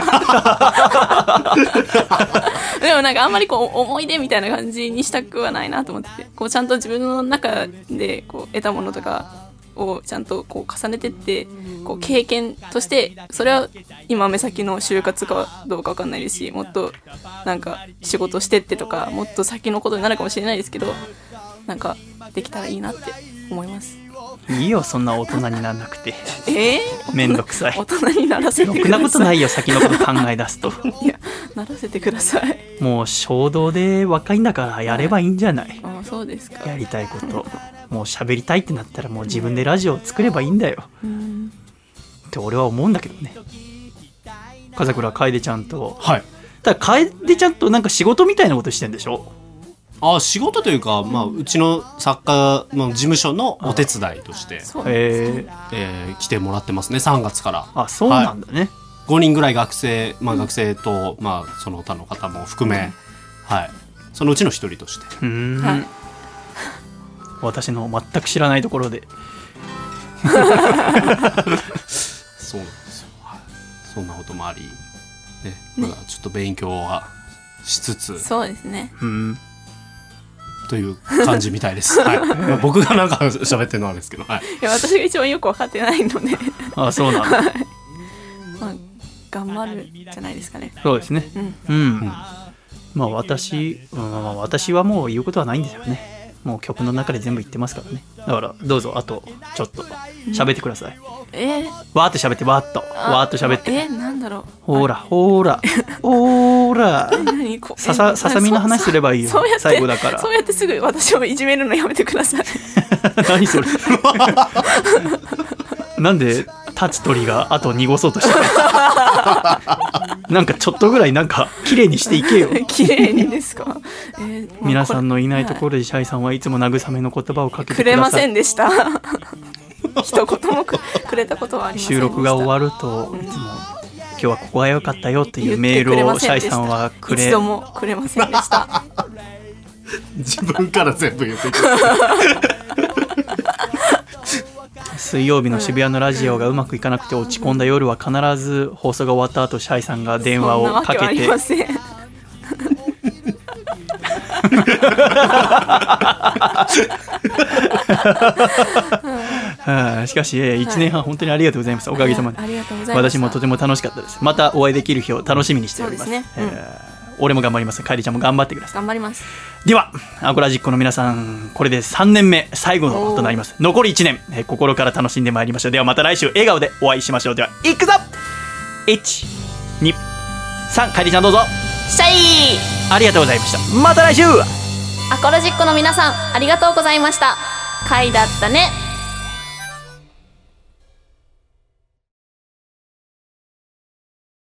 でもなんかあんまりこう思い出みたいな感じにしたくはないなと思っててこうちゃんと自分の中でこう得たものとかをちゃんとこう重ねてってこう経験としてそれは今目先の就活かどうかわかんないですしもっとなんか仕事してってとかもっと先のことになるかもしれないですけどなんかできたらいいなって思いますいいよ、そんな大人にならなくて。え？ー、めんどくさい大人にならせてろくださいくなことないよ、先のこと考え出すと。いやならせてくださいもう衝動で若いんだからやればいいんじゃない？あそうですかやりたいこと。もう喋りたいってなったらもう自分でラジオを作ればいいんだよ。うんって俺は思うんだけどね。風倉楓ちゃんと。はいただ楓ちゃんとなんか仕事みたいなことしてんでしょ？あ仕事というか、まあ、うちの作家の事務所のお手伝いとして、ええー来てもらってますね3月から。あそうなんだね、5人ぐらい学生、まあ、学生と、まあ、その他の方も含め、はい、そのうちの一人として。うーん、はい。私の全く知らないところで。そうなんですよ、はい、そんなこともあり、ね、まだちょっと勉強はしつつ。そうですね。うんという感じみたいです、はい。まあ、僕がなんか喋ってるのはですけど、はい、いや私が一番よく分かってないので。あそうなんだ。まあ頑張るじゃないですかね。そうですね。うん。うん、まあ私、うんまあ私はもう言うことはないんですよねもう曲の中で全部言ってますからね。だからどうぞあとちょっと喋ってください。え？ー、わーって喋ってわーっと。あわーっと喋って。え？なんだろう。ほらほら。ほら。ささえささみの話すればいいよ。最後だから。そうやってすぐ私をいじめるのやめてください。何それ。なんで立つ鳥があと濁そうとしてる。なんかちょっとぐらいなんか綺麗にしていけよ。綺麗にですか、えーまあ皆さんのいないところ、ろでシャイさんはいつも慰めの言葉をかけてくれませんでした。一言もくくれたことはありませんでした。収録が終わるといつも今日はここが良かったよっていうメールをシャイせんでしたさんはくれ。一度もくれませんでした。自分から全部言っていく水曜日の渋谷のラジオがうまくいかなくて落ち込んだ夜は必ず放送が終わった後シャイさんが電話をかけて。しかし1年半本当にありがとうございますおかげさまで。私もとても楽しかったです。またお会いできる日を楽しみにしております。すね。うん。えー俺も頑張りますかえりちゃんも頑張ってください頑張りますでは、アコラジックの皆さん、これで3年目、最後のとなります。残り1年、えー心から楽しんでまいりましょう。ではまた来週、笑顔でお会いしましょう。では、いくぞ !1、2、3、かえりちゃんどうぞ。シャイありがとうございました。また来週アコロジックの皆さんありがとうございました回だったね